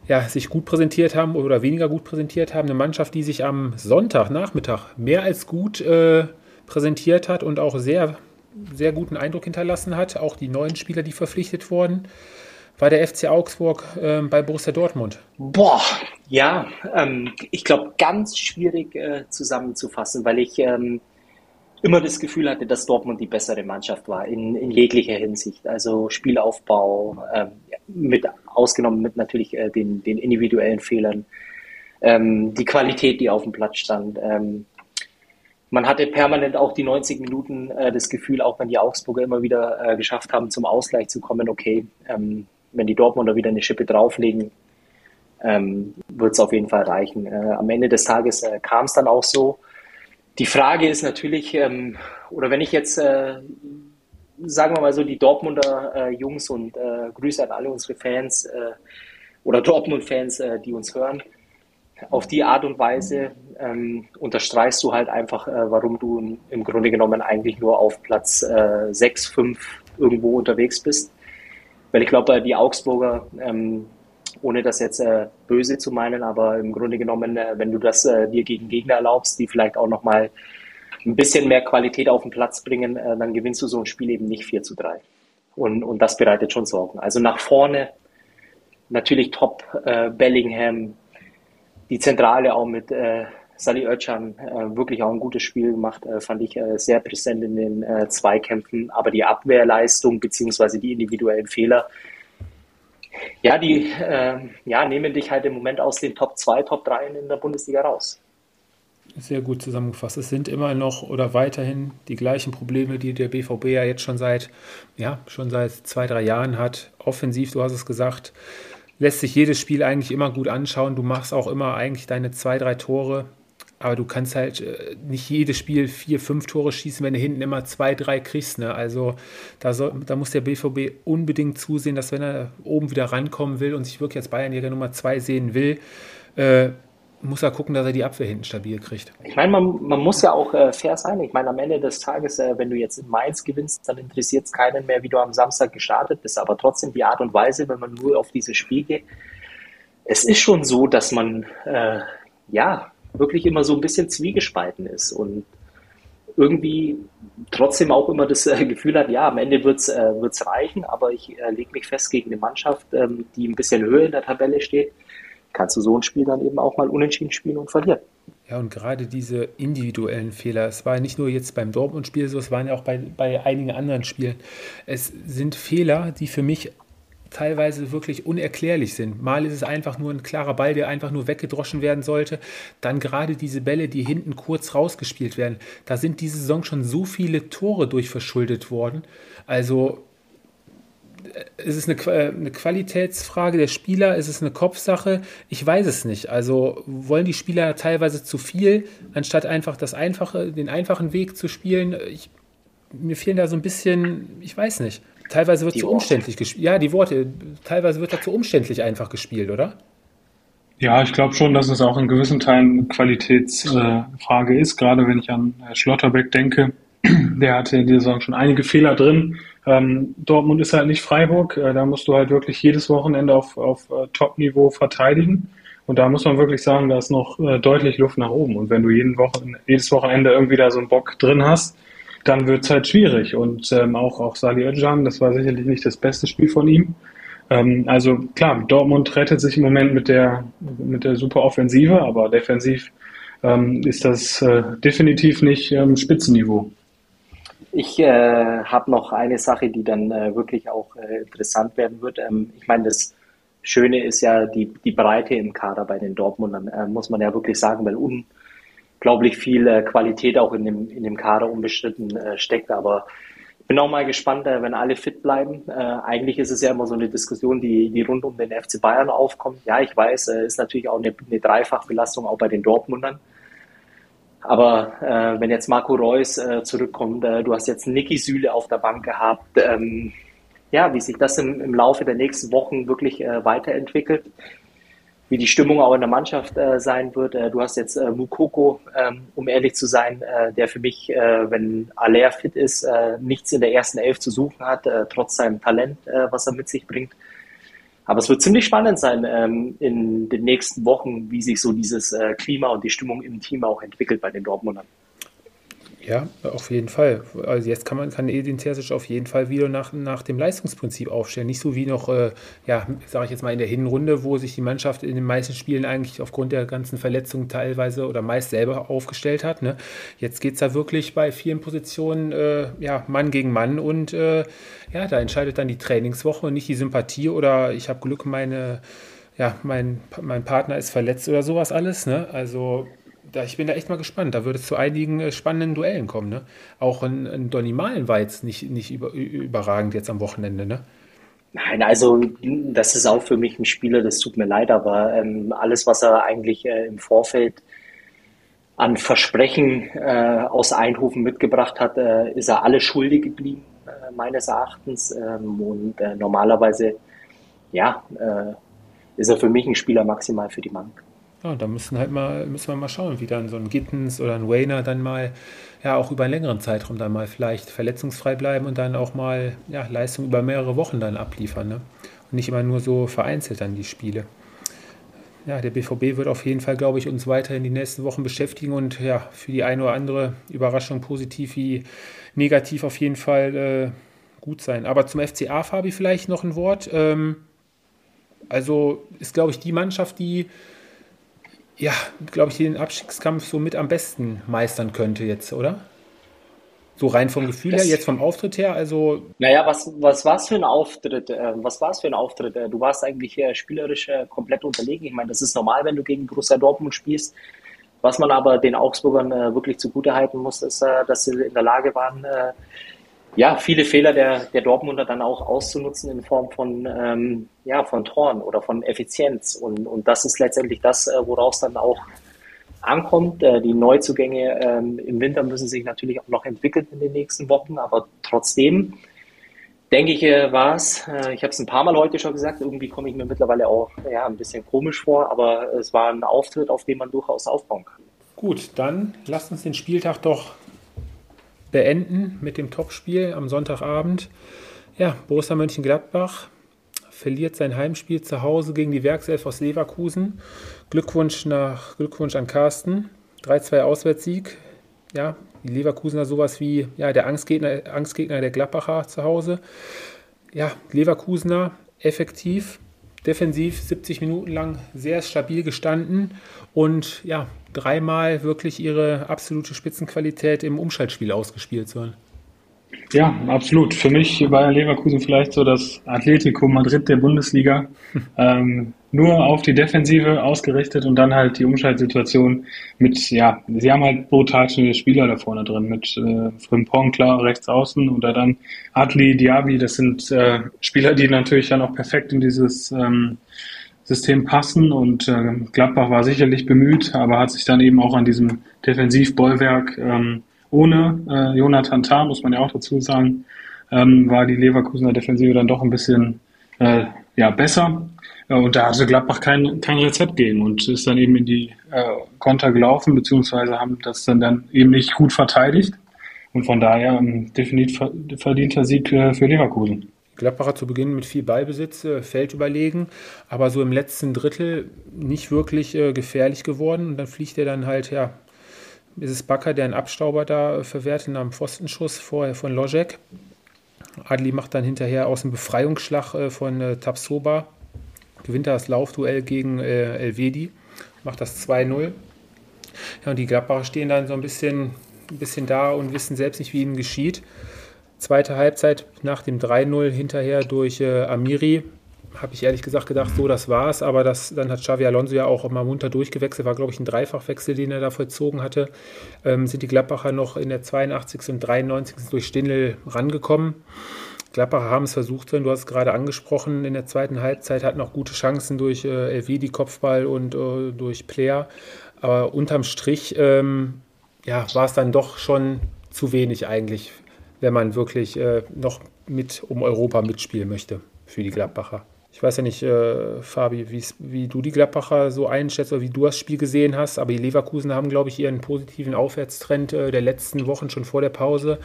ja, sich gut präsentiert haben oder weniger gut präsentiert haben. Eine Mannschaft, die sich am Sonntagnachmittag mehr als gut äh, präsentiert hat und auch sehr, sehr guten Eindruck hinterlassen hat. Auch die neuen Spieler, die verpflichtet wurden, war der FC Augsburg äh, bei Borussia Dortmund. Boah, ja, ähm, ich glaube, ganz schwierig äh, zusammenzufassen, weil ich ähm, immer das Gefühl hatte, dass Dortmund die bessere Mannschaft war in, in jeglicher Hinsicht. Also Spielaufbau, ähm, mit ausgenommen mit natürlich äh, den, den individuellen Fehlern, ähm, die Qualität, die auf dem Platz stand. Ähm, man hatte permanent auch die 90 Minuten äh, das Gefühl, auch wenn die Augsburger immer wieder äh, geschafft haben, zum Ausgleich zu kommen, okay, ähm, wenn die Dortmunder wieder eine Schippe drauflegen, ähm, wird es auf jeden Fall reichen. Äh, am Ende des Tages äh, kam es dann auch so. Die Frage ist natürlich, ähm, oder wenn ich jetzt, äh, sagen wir mal so, die Dortmunder äh, Jungs und äh, Grüße an alle unsere Fans äh, oder Dortmund-Fans, die uns hören, auf die Art und Weise ähm, unterstreichst du halt einfach, warum du im Grunde genommen eigentlich nur auf Platz äh, 6, 5 irgendwo unterwegs bist. Weil ich glaube, die Augsburger ähm, ohne das jetzt äh, böse zu meinen, aber im Grunde genommen, äh, wenn du das äh, dir gegen Gegner erlaubst, die vielleicht auch nochmal ein bisschen mehr Qualität auf den Platz bringen, äh, dann gewinnst du so ein Spiel eben nicht 4 zu 3. Und, und das bereitet schon Sorgen. Also nach vorne natürlich top äh, Bellingham, die Zentrale auch mit äh, Sally Özcan äh, wirklich auch ein gutes Spiel gemacht, äh, fand ich äh, sehr präsent in den äh, Zweikämpfen. Aber die Abwehrleistung beziehungsweise die individuellen Fehler, ja, die äh, ja, nehmen dich halt im Moment aus den Top 2, Top 3 in der Bundesliga raus. Sehr gut zusammengefasst. Es sind immer noch oder weiterhin die gleichen Probleme, die der BVB ja jetzt schon seit, ja, schon seit zwei, drei Jahren hat. Offensiv, du hast es gesagt, lässt sich jedes Spiel eigentlich immer gut anschauen. Du machst auch immer eigentlich deine zwei, drei Tore. Aber du kannst halt äh, nicht jedes Spiel vier, fünf Tore schießen, wenn du hinten immer zwei, drei kriegst. Ne? Also da, soll, da muss der BVB unbedingt zusehen, dass wenn er oben wieder rankommen will und sich wirklich als Bayernjäger Nummer zwei sehen will, äh, muss er gucken, dass er die Abwehr hinten stabil kriegt. Ich meine, man, man muss ja auch äh, fair sein. Ich meine, am Ende des Tages, äh, wenn du jetzt in Mainz gewinnst, dann interessiert es keinen mehr, wie du am Samstag gestartet bist. Aber trotzdem die Art und Weise, wenn man nur auf dieses Spiel geht, es ist schon so, dass man äh, ja wirklich immer so ein bisschen zwiegespalten ist und irgendwie trotzdem auch immer das äh, Gefühl hat, ja, am Ende wird es äh, wird's reichen, aber ich äh, lege mich fest gegen eine Mannschaft, ähm, die ein bisschen höher in der Tabelle steht, kannst du so ein Spiel dann eben auch mal unentschieden spielen und verlieren. Ja, und gerade diese individuellen Fehler, es war ja nicht nur jetzt beim Dortmund-Spiel so, es waren ja auch bei, bei einigen anderen Spielen. Es sind Fehler, die für mich teilweise wirklich unerklärlich sind. Mal ist es einfach nur ein klarer Ball, der einfach nur weggedroschen werden sollte. Dann gerade diese Bälle, die hinten kurz rausgespielt werden. Da sind diese Saison schon so viele Tore durch verschuldet worden. Also ist es eine, äh, eine Qualitätsfrage der Spieler? Ist es eine Kopfsache? Ich weiß es nicht. Also wollen die Spieler teilweise zu viel, anstatt einfach das einfache, den einfachen Weg zu spielen? Ich, mir fehlen da so ein bisschen, ich weiß nicht. Teilweise wird zu umständlich gespielt. Ja, die Worte. Teilweise wird da zu umständlich einfach gespielt, oder? Ja, ich glaube schon, dass es auch in gewissen Teilen eine Qualitätsfrage äh, ist. Gerade wenn ich an Schlotterbeck denke, der hatte in dieser Saison schon einige Fehler drin. Ähm, Dortmund ist halt nicht Freiburg. Äh, da musst du halt wirklich jedes Wochenende auf, auf äh, Top-Niveau verteidigen. Und da muss man wirklich sagen, da ist noch äh, deutlich Luft nach oben. Und wenn du jeden Wochen, jedes Wochenende irgendwie da so einen Bock drin hast, dann wird es halt schwierig. Und ähm, auch, auch Sali Özcan, das war sicherlich nicht das beste Spiel von ihm. Ähm, also klar, Dortmund rettet sich im Moment mit der, mit der super Offensive, aber defensiv ähm, ist das äh, definitiv nicht ähm, Spitzenniveau. Ich äh, habe noch eine Sache, die dann äh, wirklich auch äh, interessant werden wird. Ähm, ich meine, das Schöne ist ja die, die Breite im Kader bei den Dortmundern, äh, muss man ja wirklich sagen, weil un, unglaublich viel äh, Qualität auch in dem, in dem Kader unbestritten äh, steckt. Aber ich bin auch mal gespannt, äh, wenn alle fit bleiben. Äh, eigentlich ist es ja immer so eine Diskussion, die, die rund um den FC Bayern aufkommt. Ja, ich weiß, äh, ist natürlich auch eine, eine Dreifachbelastung auch bei den Dortmundern. Aber äh, wenn jetzt Marco Reus äh, zurückkommt, äh, du hast jetzt Niki Süle auf der Bank gehabt, ähm, ja, wie sich das im, im Laufe der nächsten Wochen wirklich äh, weiterentwickelt, wie die Stimmung auch in der Mannschaft äh, sein wird. Äh, du hast jetzt äh, Mukoko, ähm, um ehrlich zu sein, äh, der für mich, äh, wenn Aller fit ist, äh, nichts in der ersten Elf zu suchen hat, trotz seinem Talent, was er mit sich bringt. Aber es wird ziemlich spannend sein ähm, in den nächsten Wochen, wie sich so dieses Klima und die Stimmung im Team auch entwickelt bei den Dortmundern. Ja, auf jeden Fall. Also jetzt kann man kann Edin Terzic auf jeden Fall wieder nach, nach dem Leistungsprinzip aufstellen. Nicht so wie noch, äh, ja, sage ich jetzt mal in der Hinrunde, wo sich die Mannschaft in den meisten Spielen eigentlich aufgrund der ganzen Verletzungen teilweise oder meist selber aufgestellt hat. Ne? Jetzt geht es da wirklich bei vielen Positionen äh, ja, Mann gegen Mann und äh, ja, da entscheidet dann die Trainingswoche und nicht die Sympathie oder ich habe Glück, meine, ja, mein, mein Partner ist verletzt oder sowas alles. Ne? Also da, ich bin da echt mal gespannt. Da wird es zu einigen äh, spannenden Duellen kommen. Ne? Auch ein, ein Donny Malen war jetzt nicht, nicht über, überragend jetzt am Wochenende. Ne? Nein, also das ist auch für mich ein Spieler, das tut mir leid, aber ähm, alles, was er eigentlich äh, im Vorfeld an Versprechen äh, aus Eindhoven mitgebracht hat, äh, ist er alle schuldig geblieben, äh, meines Erachtens. Ähm, und äh, normalerweise, ja, ist er für mich ein Spieler maximal für die Bank. Ja, da müssen halt mal, müssen wir mal schauen, wie dann so ein Gittens oder ein Wayner dann mal, ja, auch über einen längeren Zeitraum dann mal vielleicht verletzungsfrei bleiben und dann auch mal, ja, Leistung über mehrere Wochen dann abliefern, ne? Und nicht immer nur so vereinzelt dann die Spiele. Ja, der BVB wird auf jeden Fall, glaube ich, uns weiter in die nächsten Wochen beschäftigen und ja, für die eine oder andere Überraschung positiv wie negativ auf jeden Fall äh, gut sein. Aber zum FCA, Fabi, vielleicht noch ein Wort. Ähm, also ist, glaube ich, die Mannschaft, die ja, glaube ich, den Abstiegskampf so mit am besten meistern könnte jetzt, oder? So rein vom Gefühl das, her, jetzt vom Auftritt her, also. Naja, was, was war es für ein Auftritt? Äh, was war es für ein Auftritt? Äh, du warst eigentlich spielerisch äh, komplett unterlegen. Ich meine, das ist normal, wenn du gegen Borussia Dortmund spielst. Was man aber den Augsburgern wirklich zugutehalten muss, ist, dass sie in der Lage waren, ja, viele Fehler der, der Dortmunder dann auch auszunutzen in Form von, ähm, ja, von Toren oder von Effizienz. Und, und das ist letztendlich das, äh, woraus dann auch ankommt. Äh, die Neuzugänge ähm, im Winter müssen sich natürlich auch noch entwickeln in den nächsten Wochen, aber trotzdem denke ich, äh, war es, äh, ich habe es ein paar Mal heute schon gesagt, irgendwie komme ich mir mittlerweile auch ja, ein bisschen komisch vor, aber es war ein Auftritt, auf den man durchaus aufbauen kann. Gut, dann lasst uns den Spieltag doch beenden mit dem Topspiel am Sonntagabend. Ja, Borussia Mönchengladbach verliert sein Heimspiel zu Hause gegen die Werkself aus Leverkusen. Glückwunsch, nach, Glückwunsch an Carsten. 3-2 Auswärtssieg. Ja, die Leverkusener sowas wie ja, der Angstgegner, Angstgegner der Gladbacher zu Hause. Ja, Leverkusener effektiv, defensiv 70 Minuten lang sehr stabil gestanden und ja, dreimal wirklich ihre absolute Spitzenqualität im Umschaltspiel ausgespielt sollen. Ja, absolut. Für mich war Leverkusen vielleicht so das Atletico Madrid der Bundesliga. ähm, nur auf die Defensive ausgerichtet und dann halt die Umschaltsituation mit, ja, sie haben halt brutal schnelle Spieler da vorne drin, mit äh, Frimpong klar rechts außen oder dann Adli, Diaby, das sind äh, Spieler, die natürlich dann auch perfekt in dieses ähm, System passen und äh, Gladbach war sicherlich bemüht, aber hat sich dann eben auch an diesem Defensivbollwerk ähm, ohne äh, Jonathan Tah, muss man ja auch dazu sagen, ähm, war die Leverkusener Defensive dann doch ein bisschen äh, ja, besser. Äh, und da hatte Gladbach kein, kein Rezept gegen und ist dann eben in die äh, Konter gelaufen, beziehungsweise haben das dann, dann eben nicht gut verteidigt. Und von daher ein definitiv verdienter Sieg äh, für Leverkusen. Gladbacher zu Beginn mit viel Ballbesitz, äh, Feld überlegen, aber so im letzten Drittel nicht wirklich äh, gefährlich geworden. Und dann fliegt er dann halt, ja, ist es Bakker, der einen Abstauber da verwertet nach einem Pfostenschuss vorher von Lojek. Adli macht dann hinterher aus dem Befreiungsschlag äh, von äh, Tapsoba, gewinnt das Laufduell gegen äh, Elvedi, macht das 2-0. Ja, und die Gladbacher stehen dann so ein bisschen, ein bisschen da und wissen selbst nicht, wie ihnen geschieht. Zweite Halbzeit nach dem 3-0 hinterher durch äh, Amiri habe ich ehrlich gesagt gedacht, so, das war's. Aber das, dann hat Xavi Alonso ja auch mal munter durchgewechselt, war, glaube ich, ein Dreifachwechsel, den er da vollzogen hatte. Ähm, sind die Gladbacher noch in der 82. und 93. durch Stindl rangekommen. Gladbacher haben es versucht, du hast es gerade angesprochen, in der zweiten Halbzeit hatten auch gute Chancen durch äh, Elvedi Kopfball und äh, durch Player. Aber unterm Strich ähm, ja, war es dann doch schon zu wenig eigentlich wenn man wirklich äh, noch mit um Europa mitspielen möchte für die Gladbacher. Ich weiß ja nicht, äh, Fabi, wie du die Gladbacher so einschätzt oder wie du das Spiel gesehen hast, aber die Leverkusen haben, glaube ich, ihren positiven Aufwärtstrend äh, der letzten Wochen schon vor der Pause.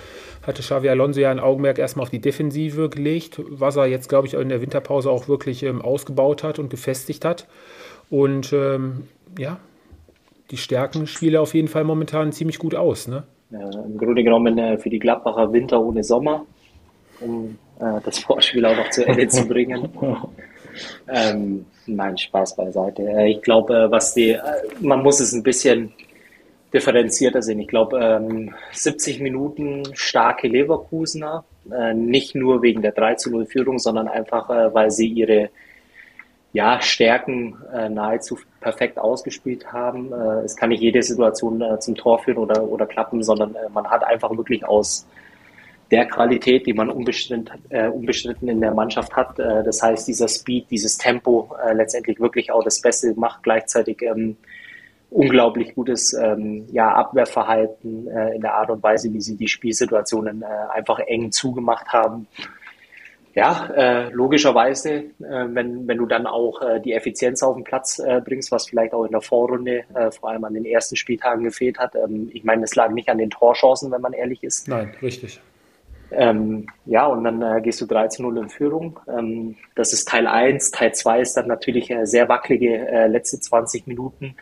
Hatte Xavi Alonso ja ein Augenmerk erstmal auf die Defensive gelegt, was er jetzt, glaube ich, in der Winterpause auch wirklich ähm, ausgebaut hat und gefestigt hat. Und ähm, ja, die Stärken spielen auf jeden Fall momentan ziemlich gut aus. Ne? Ja, Im Grunde genommen äh, für die Gladbacher Winter ohne Sommer, um äh, das Vorspiel auch noch zu Ende zu bringen. Ähm, nein, Spaß beiseite. Äh, ich glaube, äh, was die, äh, man muss es ein bisschen differenzierter sehen. Ich glaube, ähm, 70 Minuten starke Leverkusener, äh, nicht nur wegen der 3 zu 0 Führung, sondern einfach, äh, weil sie ihre ja, Stärken äh, nahezu perfekt ausgespielt haben. Es kann nicht jede Situation zum Tor führen oder, oder klappen, sondern man hat einfach wirklich aus der Qualität, die man unbestritten, äh, unbestritten in der Mannschaft hat. Äh, das heißt, dieser Speed, dieses Tempo äh, letztendlich wirklich auch das Beste macht, gleichzeitig ähm, unglaublich gutes ähm, ja, Abwehrverhalten äh, in der Art und Weise, wie sie die Spielsituationen äh, einfach eng zugemacht haben. Ja, äh, logischerweise, wenn, wenn du dann auch die Effizienz auf den Platz bringst, was vielleicht auch in der Vorrunde vor allem an den ersten Spieltagen gefehlt hat. Ähm, ich meine, es lag nicht an den Torchancen, wenn man ehrlich ist. Nein, richtig. Ähm, ja, und dann äh, gehst du 13-0 in Führung. Ähm, das ist Teil 1. Teil 2 ist dann natürlich äh, sehr wackelige äh, letzte 20 Minuten,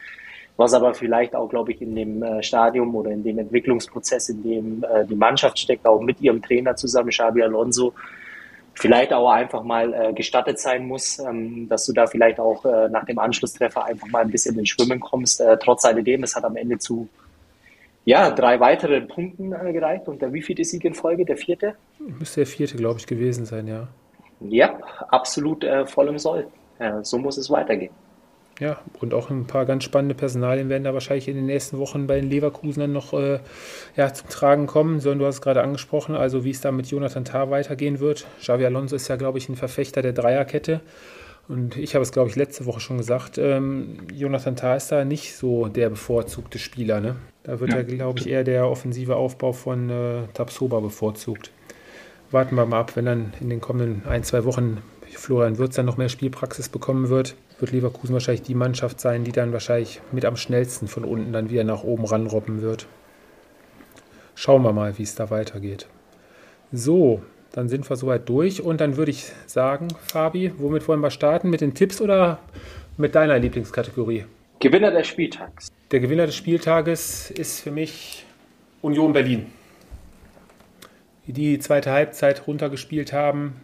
was aber vielleicht auch, glaube ich, in dem äh, Stadium oder in dem Entwicklungsprozess, in dem äh, die Mannschaft steckt, auch mit ihrem Trainer zusammen, Xabi Alonso, vielleicht auch einfach mal äh, gestattet sein muss, ähm, dass du da vielleicht auch äh, nach dem Anschlusstreffer einfach mal ein bisschen ins Schwimmen kommst. Trotz alledem, es hat am Ende zu ja, drei weitere Punkten gereicht. Und der wievielte Sieg in Folge? Der vierte? Müsste der vierte, glaube ich, gewesen sein, ja. Ja, absolut äh, voll im Soll. Äh, so muss es weitergehen. Ja, und auch ein paar ganz spannende Personalien werden da wahrscheinlich in den nächsten Wochen bei den Leverkusenern noch äh, ja, zum Tragen kommen. So, du hast es gerade angesprochen, also wie es da mit Jonathan Tah weitergehen wird. Xavi Alonso ist ja, glaube ich, ein Verfechter der Dreierkette. Und ich habe es, glaube ich, letzte Woche schon gesagt, ähm, Jonathan Tah ist da nicht so der bevorzugte Spieler. Ne? Da wird ja, glaube ich, eher der offensive Aufbau von äh, Tabsoba bevorzugt. Warten wir mal ab, wenn dann in den kommenden ein, zwei Wochen Florian Würz dann noch mehr Spielpraxis bekommen wird, wird Leverkusen wahrscheinlich die Mannschaft sein, die dann wahrscheinlich mit am schnellsten von unten dann wieder nach oben ranrobben wird. Schauen wir mal, wie es da weitergeht. So, dann sind wir soweit durch und dann würde ich sagen, Fabi, womit wollen wir starten? Mit den Tipps oder mit deiner Lieblingskategorie? Gewinner des Spieltags. Der Gewinner des Spieltages ist für mich Union Berlin. Wie die zweite Halbzeit runtergespielt haben,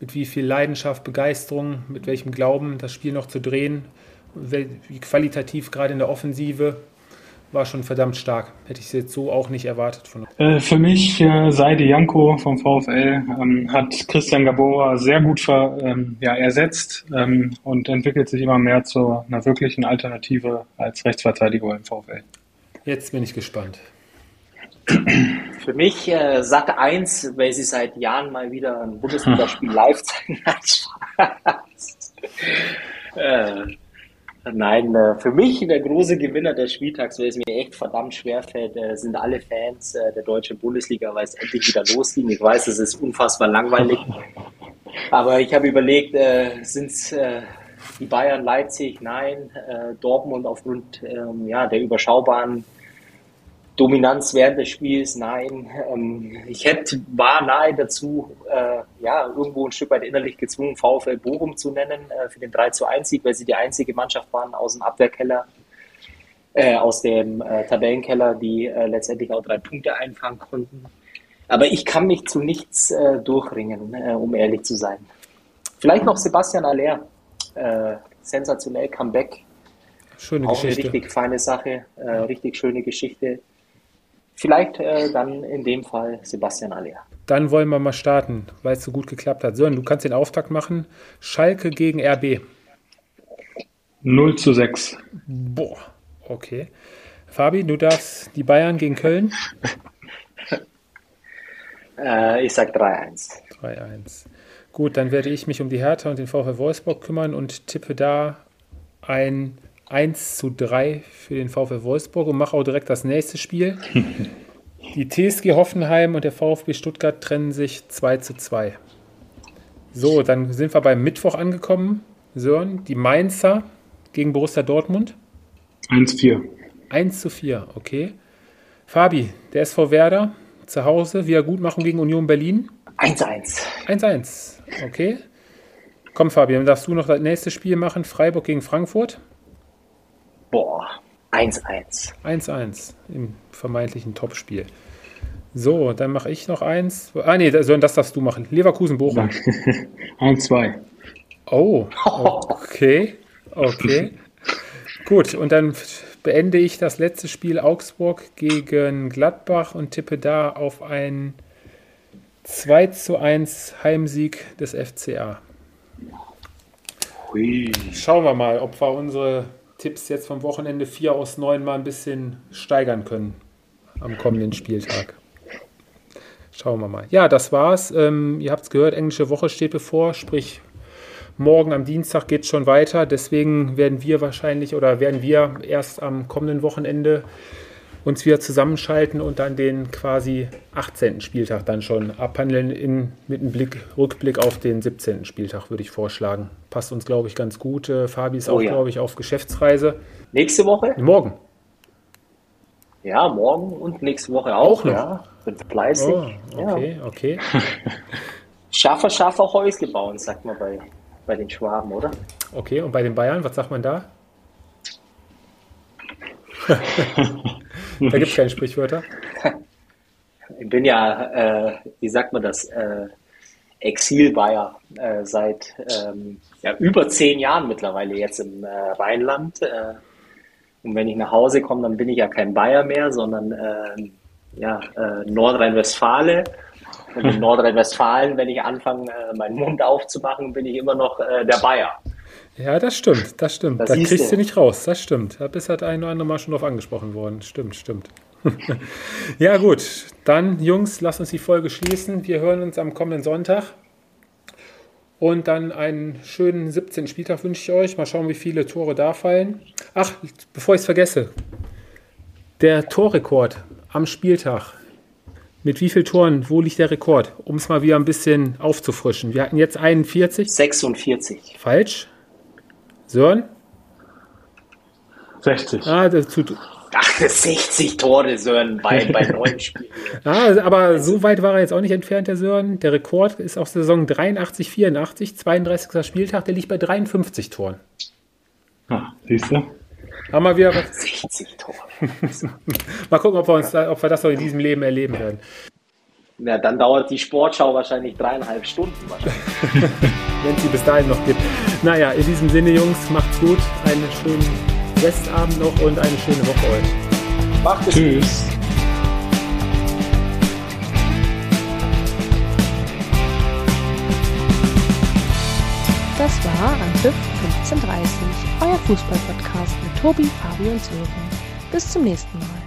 mit wie viel Leidenschaft, Begeisterung, mit welchem Glauben das Spiel noch zu drehen, wie qualitativ gerade in der Offensive war schon verdammt stark. Hätte ich es jetzt so auch nicht erwartet von. Äh, für mich, äh, Seide Janko vom VfL ähm, hat Christian Gabora sehr gut ver, ähm, ja, ersetzt ähm, und entwickelt sich immer mehr zu einer wirklichen Alternative als Rechtsverteidiger im VfL. Jetzt bin ich gespannt. Für mich äh, Sat 1, weil sie seit Jahren mal wieder ein Bundesligaspiel live zeigen hat. äh, Nein, äh, für mich der große Gewinner des Spieltags, weil es mir echt verdammt schwer fällt, äh, sind alle Fans äh, der deutschen Bundesliga, weil es endlich wieder losging. Ich weiß, es ist unfassbar langweilig. Aber ich habe überlegt, sind es die Bayern, Leipzig? Nein. Dortmund aufgrund ähm, der überschaubaren Dominanz während des Spiels, nein. Ähm, ich hätte, war nahe dazu, äh, ja, irgendwo ein Stück weit innerlich gezwungen, VfL Bochum zu nennen äh, für den 3 zu 1 Sieg, weil sie die einzige Mannschaft waren aus dem Abwehrkeller, äh, aus dem äh, Tabellenkeller, die äh, letztendlich auch drei Punkte einfangen konnten. Aber ich kann mich zu nichts äh, durchringen, um ehrlich zu sein. Vielleicht noch Sebastian Aller. sensationell Comeback. Schöne auch Geschichte. eine richtig feine Sache, richtig schöne Geschichte. Vielleicht äh, dann in dem Fall Sebastian Aller. Dann wollen wir mal starten, weil es so gut geklappt hat. Sören, du kannst den Auftakt machen. Schalke gegen RB. 0 zu 6. Boah, okay. Fabi, du darfst die Bayern gegen Köln. äh, ich sag 3-1. 3-1. Gut, dann werde ich mich um die Hertha und den VfL Wolfsburg kümmern und tippe da ein 1 zu 3 für den VfL Wolfsburg und mache auch direkt das nächste Spiel. Die TSG Hoffenheim und der VfB Stuttgart trennen sich 2 zu 2. So, dann sind wir beim Mittwoch angekommen. Sören, die Mainzer gegen Borussia Dortmund. 1-4. 1 zu 4, okay. Fabi, der SV Werder zu Hause, Wiedergutmachung gegen Union Berlin. 1-1. 1-1, okay. Komm, Fabi, dann darfst du noch das nächste Spiel machen. Freiburg gegen Frankfurt. Boah, 1-1. 1-1 im vermeintlichen Topspiel. So, dann mache ich noch eins. Ah, nee, das, das darfst du machen. Leverkusen-Bochum. 1-2. Oh, okay. Okay. Gut, und dann beende ich das letzte Spiel Augsburg gegen Gladbach und tippe da auf einen 2 zu 1 Heimsieg des FCA. Hui. Schauen wir mal, ob wir unsere Tipps jetzt vom Wochenende 4 aus 9 mal ein bisschen steigern können am kommenden Spieltag. Schauen wir mal. Ja, das war's. Ähm, ihr habt es gehört, englische Woche steht bevor, sprich morgen am Dienstag geht es schon weiter. Deswegen werden wir wahrscheinlich oder werden wir erst am kommenden Wochenende uns wieder zusammenschalten und dann den quasi 18. Spieltag dann schon abhandeln in, mit einem Blick, Rückblick auf den 17. Spieltag, würde ich vorschlagen. Passt uns, glaube ich, ganz gut. Äh, Fabi ist Oh auch, ja. glaube ich, auf Geschäftsreise. Nächste Woche? Morgen. Ja, morgen und nächste Woche auch. Auch noch? Ja, bin fleißig. Oh, okay, okay. Schaffer, Schaffer Häusle bauen, sagt man bei, bei den Schwaben, oder? Okay, und bei den Bayern, was sagt man da? da gibt es keine Sprichwörter. Ich bin ja, äh, wie sagt man das, äh, Exil-Bayer äh, seit ähm, ja, über zehn Jahren mittlerweile jetzt im äh, Rheinland. Äh, und wenn ich nach Hause komme, dann bin ich ja kein Bayer mehr, sondern äh, ja, äh, Nordrhein-Westfale. Und in Nordrhein-Westfalen, wenn ich anfange, meinen Mund aufzumachen, bin ich immer noch der Bayer. Ja, das stimmt, das stimmt. Das da kriegst du du. nicht raus, das stimmt. Da bist halt ein oder andere Mal schon drauf angesprochen worden. Stimmt, stimmt. ja, gut. Dann, Jungs, lasst uns die Folge schließen. Wir hören uns am kommenden Sonntag. Und dann einen schönen 17. Spieltag wünsche ich euch. Mal schauen, wie viele Tore da fallen. Ach, bevor ich es vergesse. Der Torrekord am Spieltag. Mit wie vielen Toren, wo liegt der Rekord? Um es mal wieder ein bisschen aufzufrischen. Wir hatten jetzt 41. 46. Falsch. Sören? 60. Ah, das tut, Ach, 60 Tore, Sören, bei, bei neun Spielen. ah, aber so weit war er jetzt auch nicht entfernt, der Sören. Der Rekord ist aus der Saison 83, 84, 32. Spieltag, der liegt bei 53 Toren. Ah, siehst du? Haben wir wieder was. 60 Tore. Mal gucken, ob wir, uns ob wir das noch in diesem Leben erleben werden. Ja, dann dauert die Sportschau wahrscheinlich dreieinhalb Stunden. Wahrscheinlich. Wenn es sie bis dahin noch gibt. Naja, in diesem Sinne, Jungs, macht's gut. Einen schönen Restabend noch und eine schöne Woche euch. Macht es Tschüss. Das war Anpfiff 1530, euer Fußballpodcast mit Tobi, Fabi und Sören. Bis zum nächsten Mal.